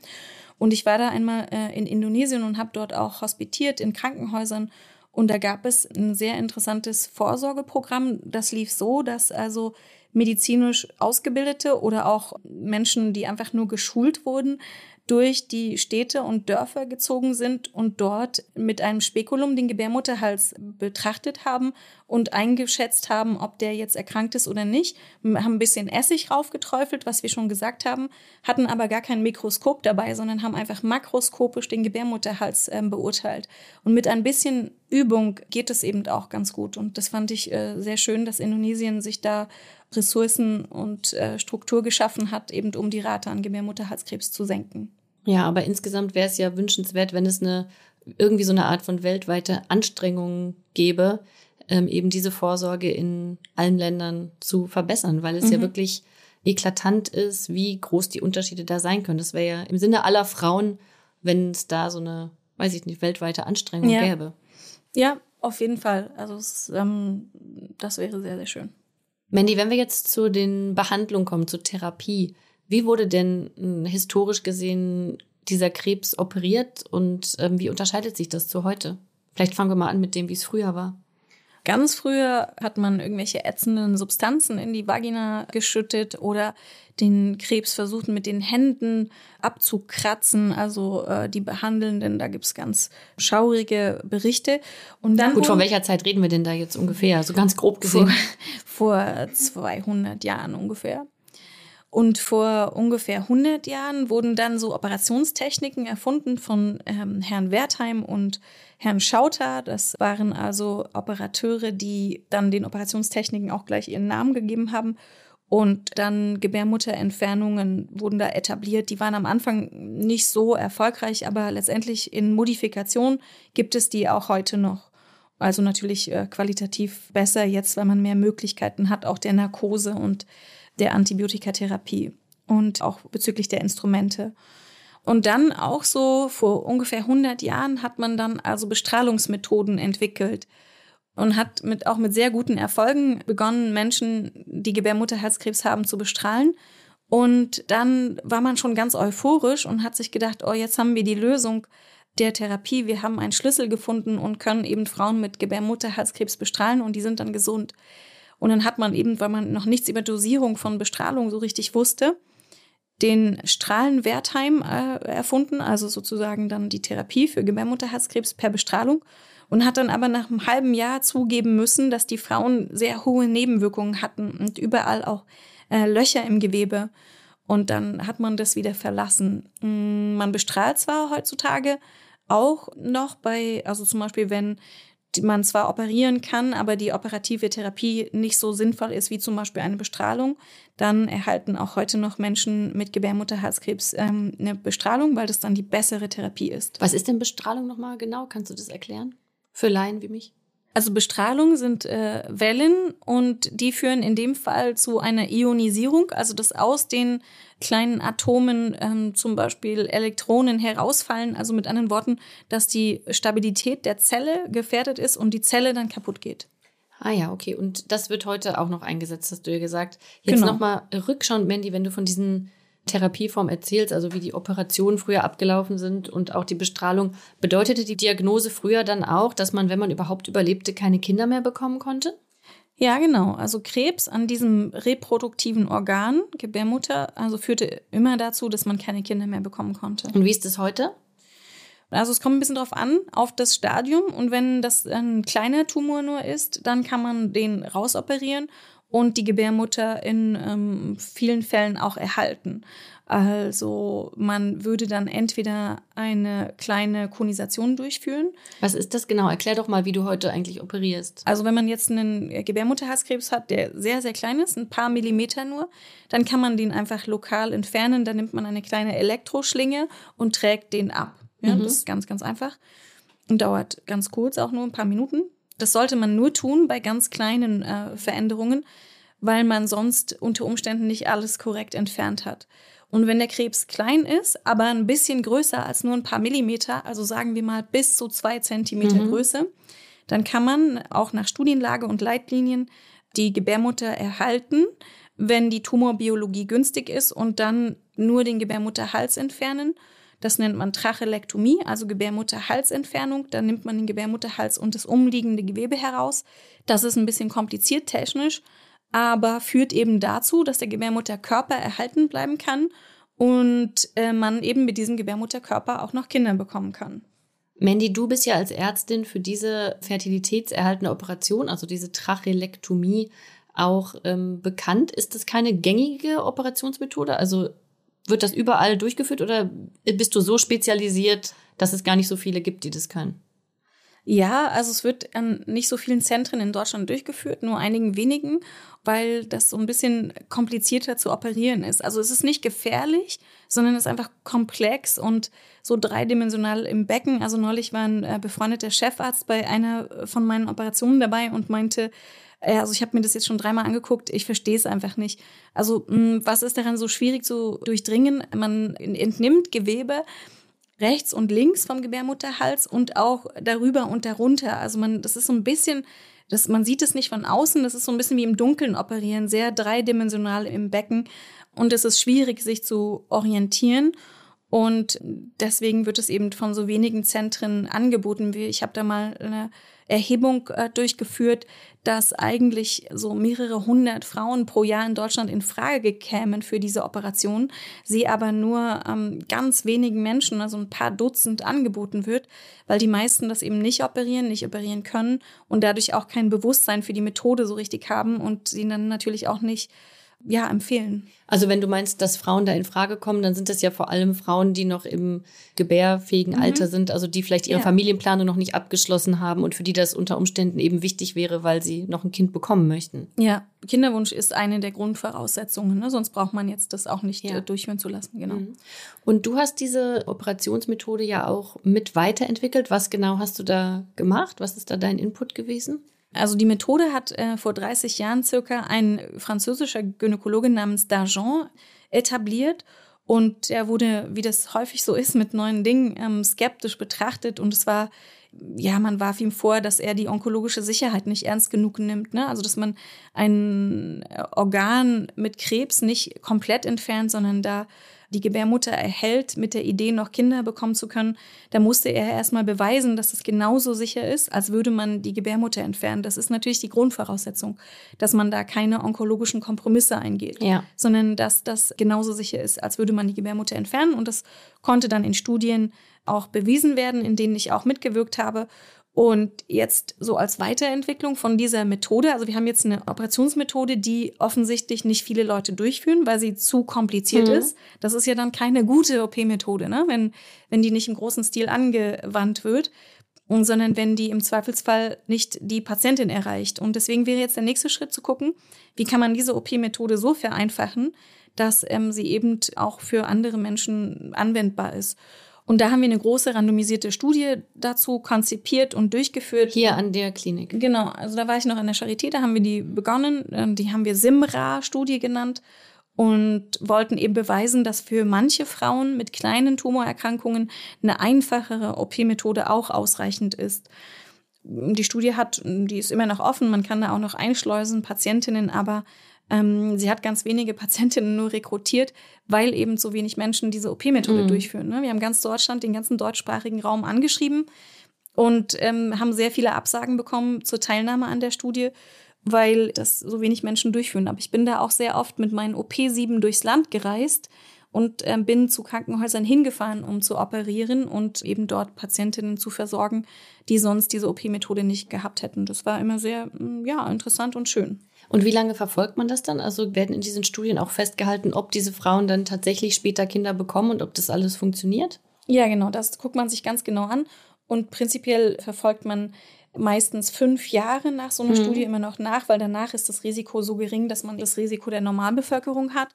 Und ich war da einmal äh, in Indonesien und habe dort auch hospitiert in Krankenhäusern. Und da gab es ein sehr interessantes Vorsorgeprogramm. Das lief so, dass also medizinisch Ausgebildete oder auch Menschen, die einfach nur geschult wurden, durch die Städte und Dörfer gezogen sind und dort mit einem Spekulum den Gebärmutterhals betrachtet haben und eingeschätzt haben, ob der jetzt erkrankt ist oder nicht. Haben ein bisschen Essig raufgeträufelt, was wir schon gesagt haben, hatten aber gar kein Mikroskop dabei, sondern haben einfach makroskopisch den Gebärmutterhals äh, beurteilt. Und mit ein bisschen Übung geht es eben auch ganz gut. Und das fand ich äh, sehr schön, dass Indonesien sich da Ressourcen und äh, Struktur geschaffen hat, eben um die Rate an Gebärmutterhalskrebs zu senken. Ja, aber insgesamt wäre es ja wünschenswert, wenn es eine irgendwie so eine Art von weltweite Anstrengung gäbe, ähm, eben diese Vorsorge in allen Ländern zu verbessern, weil es mhm. ja wirklich eklatant ist, wie groß die Unterschiede da sein können. Das wäre ja im Sinne aller Frauen, wenn es da so eine, weiß ich nicht, weltweite Anstrengung ja. gäbe. Ja, auf jeden Fall. Also es, ähm, das wäre sehr, sehr schön. Mandy, wenn wir jetzt zu den Behandlungen kommen, zur Therapie, Wie wurde denn hm, historisch gesehen dieser Krebs operiert und ähm, wie unterscheidet sich das zu heute? Vielleicht fangen wir mal an mit dem, wie es früher war. Ganz früher hat man irgendwelche ätzenden Substanzen in die Vagina geschüttet oder den Krebs versucht mit den Händen abzukratzen, also äh, die Behandelnden, da gibt's ganz schaurige Berichte. Und dann Gut, von welcher Zeit reden wir denn da jetzt ungefähr? So ganz grob gesehen. [LAUGHS] Vor, vor 200 Jahren ungefähr. Und vor ungefähr 100 Jahren wurden dann so Operationstechniken erfunden von ähm, Herrn Wertheim und Herrn Schauter. Das waren also Operateure, die dann den Operationstechniken auch gleich ihren Namen gegeben haben. Und dann Gebärmutterentfernungen wurden da etabliert. Die waren am Anfang nicht so erfolgreich, aber letztendlich in Modifikation gibt es die auch heute noch. Also natürlich äh, qualitativ besser jetzt, weil man mehr Möglichkeiten hat, auch der Narkose und der Antibiotikatherapie und auch bezüglich der Instrumente. Und dann auch so vor ungefähr 100 Jahren hat man dann also Bestrahlungsmethoden entwickelt und hat mit, auch mit sehr guten Erfolgen begonnen, Menschen, die Gebärmutterhalskrebs haben, zu bestrahlen. Und dann war man schon ganz euphorisch und hat sich gedacht, oh, jetzt haben wir die Lösung der Therapie. Wir haben einen Schlüssel gefunden und können eben Frauen mit Gebärmutterhalskrebs bestrahlen und die sind dann gesund. Und dann hat man eben, weil man noch nichts über Dosierung von Bestrahlung so richtig wusste, den Strahlenwertheim äh, erfunden, also sozusagen dann die Therapie für Gebärmutterhalskrebs per Bestrahlung und hat dann aber nach einem halben Jahr zugeben müssen, dass die Frauen sehr hohe Nebenwirkungen hatten und überall auch äh, Löcher im Gewebe. Und dann hat man das wieder verlassen. Mm, man bestrahlt zwar heutzutage auch noch bei, also zum Beispiel, wenn man zwar operieren kann, aber die operative Therapie nicht so sinnvoll ist wie zum Beispiel eine Bestrahlung, dann erhalten auch heute noch Menschen mit Gebärmutterhalskrebs ähm, eine Bestrahlung, weil das dann die bessere Therapie ist. Was ist denn Bestrahlung nochmal genau? Kannst du das erklären? Für Laien wie mich? Also Bestrahlung sind äh, Wellen und die führen in dem Fall zu einer Ionisierung, also dass aus den kleinen Atomen ähm, zum Beispiel Elektronen herausfallen. Also mit anderen Worten, dass die Stabilität der Zelle gefährdet ist und die Zelle dann kaputt geht. Ah ja, okay. Und das wird heute auch noch eingesetzt, hast du ja gesagt. Jetzt genau. nochmal rückschauend, Mandy, wenn du von diesen Therapieform erzählst, also wie die Operationen früher abgelaufen sind und auch die Bestrahlung. Bedeutete die Diagnose früher dann auch, dass man, wenn man überhaupt überlebte, keine Kinder mehr bekommen konnte? Ja, genau. Also Krebs an diesem reproduktiven Organ, Gebärmutter, also führte immer dazu, dass man keine Kinder mehr bekommen konnte. Und wie ist es heute? Also es kommt ein bisschen drauf an, auf das Stadium. Und wenn das ein kleiner Tumor nur ist, dann kann man den rausoperieren und die Gebärmutter in ähm, vielen Fällen auch erhalten. Also man würde dann entweder eine kleine Konisation durchführen. Was ist das genau? Erklär doch mal, wie du heute eigentlich operierst. Also wenn man jetzt einen Gebärmutterhalskrebs hat, der sehr, sehr klein ist, ein paar Millimeter nur, dann kann man den einfach lokal entfernen. Dann nimmt man eine kleine Elektroschlinge und trägt den ab. Ja, mhm. Das ist ganz, ganz einfach und dauert ganz kurz, auch nur ein paar Minuten. Das sollte man nur tun bei ganz kleinen äh, Veränderungen, weil man sonst unter Umständen nicht alles korrekt entfernt hat. Und wenn der Krebs klein ist, aber ein bisschen größer als nur ein paar Millimeter, also sagen wir mal bis zu zwei Zentimeter mhm. Größe, dann kann man auch nach Studienlage und Leitlinien die Gebärmutter erhalten, wenn die Tumorbiologie günstig ist und dann nur den Gebärmutterhals entfernen das nennt man Trachelektomie, also Gebärmutterhalsentfernung. Da nimmt man den Gebärmutterhals und das umliegende Gewebe heraus. Das ist ein bisschen kompliziert technisch, aber führt eben dazu, dass der Gebärmutterkörper erhalten bleiben kann und äh, man eben mit diesem Gebärmutterkörper auch noch Kinder bekommen kann. Mandy, du bist ja als Ärztin für diese fertilitätserhaltende Operation, also diese Trachelektomie, auch ähm, bekannt. Ist das keine gängige Operationsmethode? Also wird das überall durchgeführt oder bist du so spezialisiert, dass es gar nicht so viele gibt, die das können? Ja, also es wird an nicht so vielen Zentren in Deutschland durchgeführt, nur einigen wenigen, weil das so ein bisschen komplizierter zu operieren ist. Also es ist nicht gefährlich, sondern es ist einfach komplex und so dreidimensional im Becken. Also neulich war ein äh, befreundeter Chefarzt bei einer von meinen Operationen dabei und meinte, also ich habe mir das jetzt schon dreimal angeguckt, ich verstehe es einfach nicht. Also mh, was ist daran so schwierig zu durchdringen? Man entnimmt Gewebe, rechts und links vom Gebärmutterhals und auch darüber und darunter. Also man, das ist so ein bisschen, das, man sieht es nicht von außen, das ist so ein bisschen wie im Dunkeln operieren, sehr dreidimensional im Becken. Und es ist schwierig, sich zu orientieren. Und deswegen wird es eben von so wenigen Zentren angeboten. Ich habe da mal eine Erhebung äh, durchgeführt, dass eigentlich so mehrere hundert Frauen pro Jahr in Deutschland in Frage kämen für diese Operation, sie aber nur ähm, ganz wenigen Menschen, also ein paar Dutzend angeboten wird, weil die meisten das eben nicht operieren, nicht operieren können und dadurch auch kein Bewusstsein für die Methode so richtig haben und sie dann natürlich auch nicht ja, empfehlen. Also wenn du meinst, dass Frauen da in Frage kommen, dann sind das ja vor allem Frauen, die noch im gebärfähigen mhm. Alter sind, also die vielleicht ihre ja. Familienplanung noch nicht abgeschlossen haben und für die das unter Umständen eben wichtig wäre, weil sie noch ein Kind bekommen möchten. Ja, Kinderwunsch ist eine der Grundvoraussetzungen, ne? sonst braucht man jetzt das auch nicht ja. Äh, durchführen zu lassen. Genau. Mhm. Und du hast diese Operationsmethode ja auch mit weiterentwickelt. Was genau hast du da gemacht? Was ist da dein Input gewesen? Also die Methode hat äh, vor 30 Jahren circa ein französischer Gynäkologe namens D'Argent etabliert und er wurde, wie das häufig so ist, mit neuen Dingen ähm, skeptisch betrachtet und es war ja, man warf ihm vor, dass er die onkologische Sicherheit nicht ernst genug nimmt. Ne? Also, dass man ein Organ mit Krebs nicht komplett entfernt, sondern da die Gebärmutter erhält, mit der Idee, noch Kinder bekommen zu können, da musste er erstmal beweisen, dass es genauso sicher ist, als würde man die Gebärmutter entfernen. Das ist natürlich die Grundvoraussetzung, dass man da keine onkologischen Kompromisse eingeht, ja. sondern dass das genauso sicher ist, als würde man die Gebärmutter entfernen. Und das konnte dann in Studien auch bewiesen werden, in denen ich auch mitgewirkt habe. Und jetzt so als Weiterentwicklung von dieser Methode, also wir haben jetzt eine Operationsmethode, die offensichtlich nicht viele Leute durchführen, weil sie zu kompliziert mhm. ist. Das ist ja dann keine gute OP-Methode, ne? wenn, wenn die nicht im großen Stil angewandt wird, und, sondern wenn die im Zweifelsfall nicht die Patientin erreicht. Und deswegen wäre jetzt der nächste Schritt zu gucken, wie kann man diese OP-Methode so vereinfachen, dass ähm, sie eben auch für andere Menschen anwendbar ist. Und da haben wir eine große randomisierte Studie dazu konzipiert und durchgeführt. Hier an der Klinik. Genau, also da war ich noch an der Charité, da haben wir die begonnen. Ähm, die haben wir SIMRA-Studie genannt und wollten eben beweisen, dass für manche Frauen mit kleinen Tumorerkrankungen eine einfachere OP-Methode auch ausreichend ist. Die Studie hat, die ist immer noch offen, man kann da auch noch einschleusen, Patientinnen, aber ähm, sie hat ganz wenige Patientinnen nur rekrutiert, weil eben so wenig Menschen diese OP-Methode mhm. durchführen. Ne? Wir haben ganz Deutschland, den ganzen deutschsprachigen Raum angeschrieben und ähm, haben sehr viele Absagen bekommen zur Teilnahme an der Studie, weil das so wenig Menschen durchführen. Aber ich bin da auch sehr oft mit meinen OP-7 durchs Land gereist und ähm, bin zu Krankenhäusern hingefahren, um zu operieren und eben dort Patientinnen zu versorgen, die sonst diese OP-Methode nicht gehabt hätten. Das war immer sehr, mm, ja, interessant und schön. Und wie lange verfolgt man das dann? Also werden in diesen Studien auch festgehalten, ob diese Frauen dann tatsächlich später Kinder bekommen und ob das alles funktioniert? Ja, genau, das guckt man sich ganz genau an. Und prinzipiell verfolgt man meistens fünf Jahre nach so einer mhm. Studie immer noch nach, weil danach ist das Risiko so gering, dass man das Risiko der Normalbevölkerung hat.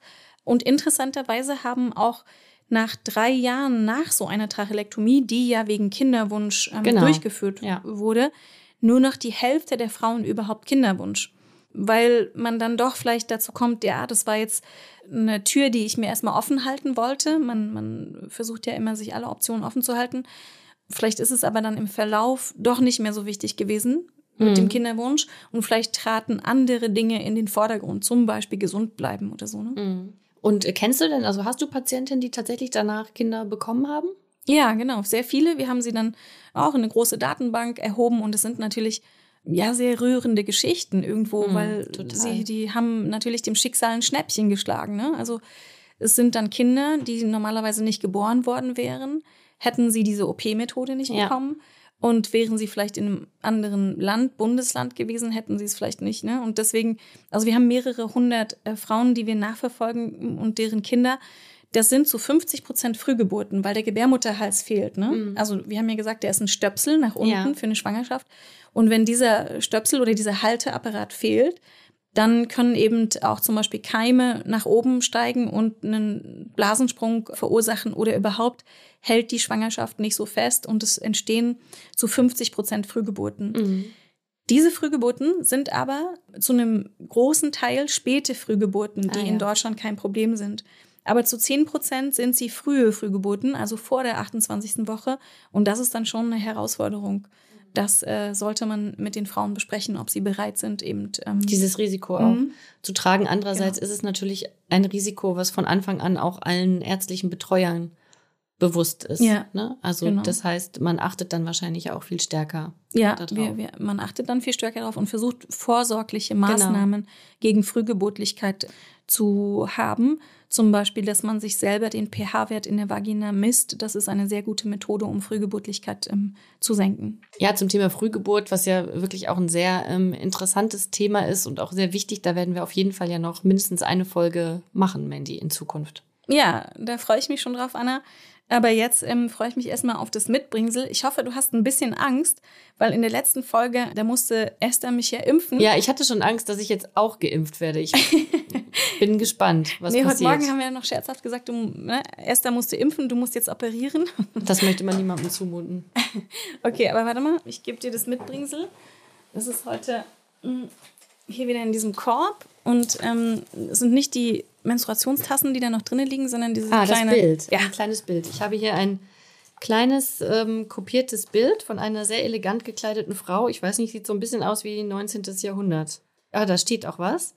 Und interessanterweise haben auch nach drei Jahren nach so einer Trachelektomie, die ja wegen Kinderwunsch ähm, genau. durchgeführt ja. wurde, nur noch die Hälfte der Frauen überhaupt Kinderwunsch weil man dann doch vielleicht dazu kommt, ja, das war jetzt eine Tür, die ich mir erstmal offen halten wollte. Man, man versucht ja immer, sich alle Optionen offen zu halten. Vielleicht ist es aber dann im Verlauf doch nicht mehr so wichtig gewesen mit mhm. dem Kinderwunsch und vielleicht traten andere Dinge in den Vordergrund, zum Beispiel gesund bleiben oder so. Ne? Mhm. Und äh, kennst du denn, also hast du Patientinnen, die tatsächlich danach Kinder bekommen haben? Ja, genau, sehr viele. Wir haben sie dann auch in eine große Datenbank erhoben und es sind natürlich ja sehr rührende Geschichten irgendwo, mhm, weil total. sie die haben natürlich dem Schicksal ein Schnäppchen geschlagen. Ne? Also es sind dann Kinder, die normalerweise nicht geboren worden wären, hätten sie diese OP-Methode nicht ja. bekommen. Und wären sie vielleicht in einem anderen Land, Bundesland gewesen, hätten sie es vielleicht nicht. Ne? Und deswegen, also wir haben mehrere hundert äh, Frauen, die wir nachverfolgen und deren Kinder. Das sind zu 50 Prozent Frühgeburten, weil der Gebärmutterhals fehlt. Ne? Mhm. Also wir haben ja gesagt, der ist ein Stöpsel nach unten ja. für eine Schwangerschaft. Und wenn dieser Stöpsel oder dieser Halteapparat fehlt, dann können eben auch zum Beispiel Keime nach oben steigen und einen Blasensprung verursachen oder überhaupt hält die Schwangerschaft nicht so fest und es entstehen zu 50 Prozent Frühgeburten. Mhm. Diese Frühgeburten sind aber zu einem großen Teil späte Frühgeburten, die ah, ja. in Deutschland kein Problem sind. Aber zu 10 Prozent sind sie frühe Frühgeburten, also vor der 28. Woche. Und das ist dann schon eine Herausforderung. Das äh, sollte man mit den Frauen besprechen, ob sie bereit sind, eben ähm, dieses Risiko auch mhm. zu tragen. Andererseits genau. ist es natürlich ein Risiko, was von Anfang an auch allen ärztlichen Betreuern bewusst ist. Ja, ne? Also genau. das heißt, man achtet dann wahrscheinlich auch viel stärker. Ja, wir, wir, man achtet dann viel stärker darauf und versucht vorsorgliche genau. Maßnahmen genau. gegen Frühgeburtlichkeit zu haben. Zum Beispiel, dass man sich selber den pH-Wert in der Vagina misst. Das ist eine sehr gute Methode, um Frühgeburtlichkeit ähm, zu senken. Ja, zum Thema Frühgeburt, was ja wirklich auch ein sehr ähm, interessantes Thema ist und auch sehr wichtig. Da werden wir auf jeden Fall ja noch mindestens eine Folge machen, Mandy, in Zukunft. Ja, da freue ich mich schon drauf, Anna. Aber jetzt ähm, freue ich mich erstmal auf das Mitbringsel. Ich hoffe, du hast ein bisschen Angst, weil in der letzten Folge, da musste Esther mich ja impfen. Ja, ich hatte schon Angst, dass ich jetzt auch geimpft werde. Ich [LAUGHS] bin gespannt, was nee, passiert. Heute Morgen haben wir ja noch scherzhaft gesagt, du, ne, Esther musste impfen, du musst jetzt operieren. [LAUGHS] Das möchte man niemandem zumuten. okay, aber warte mal, ich gebe dir das Mitbringsel. Das ist heute mh, hm, hier wieder in diesem Korb und ähm, sind nicht die Menstruationstassen, die da noch drinnen liegen, sondern dieses ah, kleine das Bild. Ja, ein kleines Bild. Ich habe hier ein kleines ähm, kopiertes Bild von einer sehr elegant gekleideten Frau. Ich weiß nicht, sieht so ein bisschen aus wie 19. Jahrhundert. Ah, da steht auch was.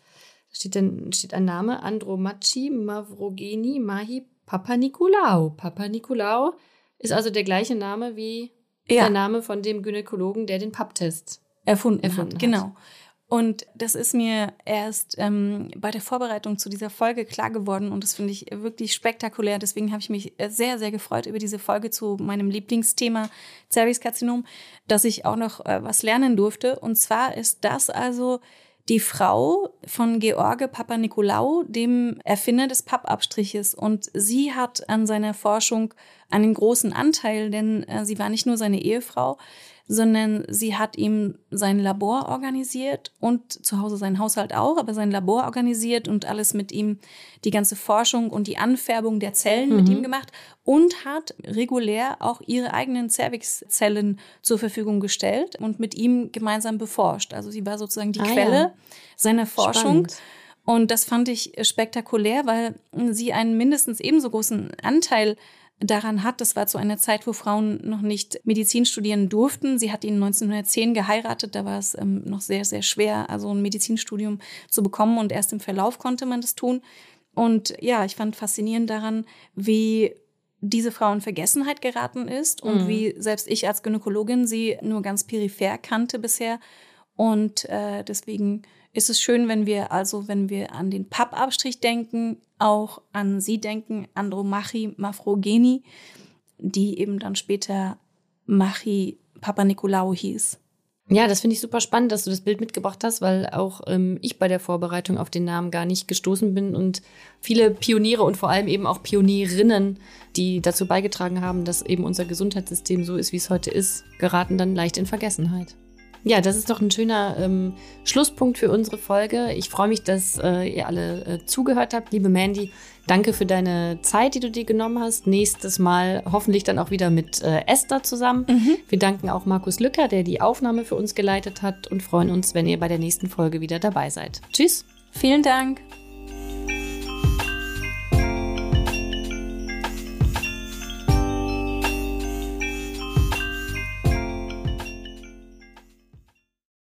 Da steht, ein, steht ein Name, Andromachi Mavrogeni Mahi Papa Nikolaou. Papa Nikolaou ist also der gleiche Name wie ja. der Name von dem Gynäkologen, der den Papptest erfunden, erfunden hat. hat. Genau. Und das ist mir erst ähm, bei der Vorbereitung zu dieser Folge klar geworden und das finde ich wirklich spektakulär. Deswegen habe ich mich sehr, sehr gefreut über diese Folge zu meinem Lieblingsthema Cervixkarzinom, dass ich auch noch äh, was lernen durfte. Und zwar ist das also die Frau von George Papanikolaou, dem Erfinder des Pappabstriches. Und sie hat an seiner Forschung einen großen Anteil, denn äh, sie war nicht nur seine Ehefrau, sondern sie hat ihm sein Labor organisiert und zu Hause seinen Haushalt auch, aber sein Labor organisiert und alles mit ihm, die ganze Forschung und die Anfärbung der Zellen mhm. mit ihm gemacht und hat regulär auch ihre eigenen Cervix-Zellen zur Verfügung gestellt und mit ihm gemeinsam beforscht. Also sie war sozusagen die ah, Quelle ja. seiner Forschung. Spannend. Und das fand ich spektakulär, weil sie einen mindestens ebenso großen Anteil daran hat. Das war zu einer Zeit, wo Frauen noch nicht Medizin studieren durften. Sie hat ihn 1910 geheiratet. Da war es ähm, noch sehr, sehr schwer, also ein Medizinstudium zu bekommen. Und erst im Verlauf konnte man das tun. Und ja, ich fand faszinierend daran, wie diese Frau in Vergessenheit geraten ist und mhm. wie selbst ich als Gynäkologin sie nur ganz peripher kannte bisher. Und äh, deswegen ist es schön, wenn wir also, wenn wir an den Pappabstrich denken, auch an sie denken, Andromachi Mafrogeni, die eben dann später Machi Papa Nikolaou hieß. Ja, das finde ich super spannend, dass du das Bild mitgebracht hast, weil auch ähm, ich bei der Vorbereitung auf den Namen gar nicht gestoßen bin und viele Pioniere und vor allem eben auch Pionierinnen, die dazu beigetragen haben, dass eben unser Gesundheitssystem so ist, wie es heute ist, geraten dann leicht in Vergessenheit. Ja, das ist doch ein schöner ähm, Schlusspunkt für unsere Folge. Ich freue mich, dass äh, ihr alle äh, zugehört habt. Liebe Mandy, danke für deine Zeit, die du dir genommen hast. Nächstes Mal hoffentlich dann auch wieder mit äh, Esther zusammen. Mhm. Wir danken auch Markus Lücker, der die Aufnahme für uns geleitet hat und freuen uns, wenn ihr bei der nächsten Folge wieder dabei seid. Tschüss. Vielen Dank.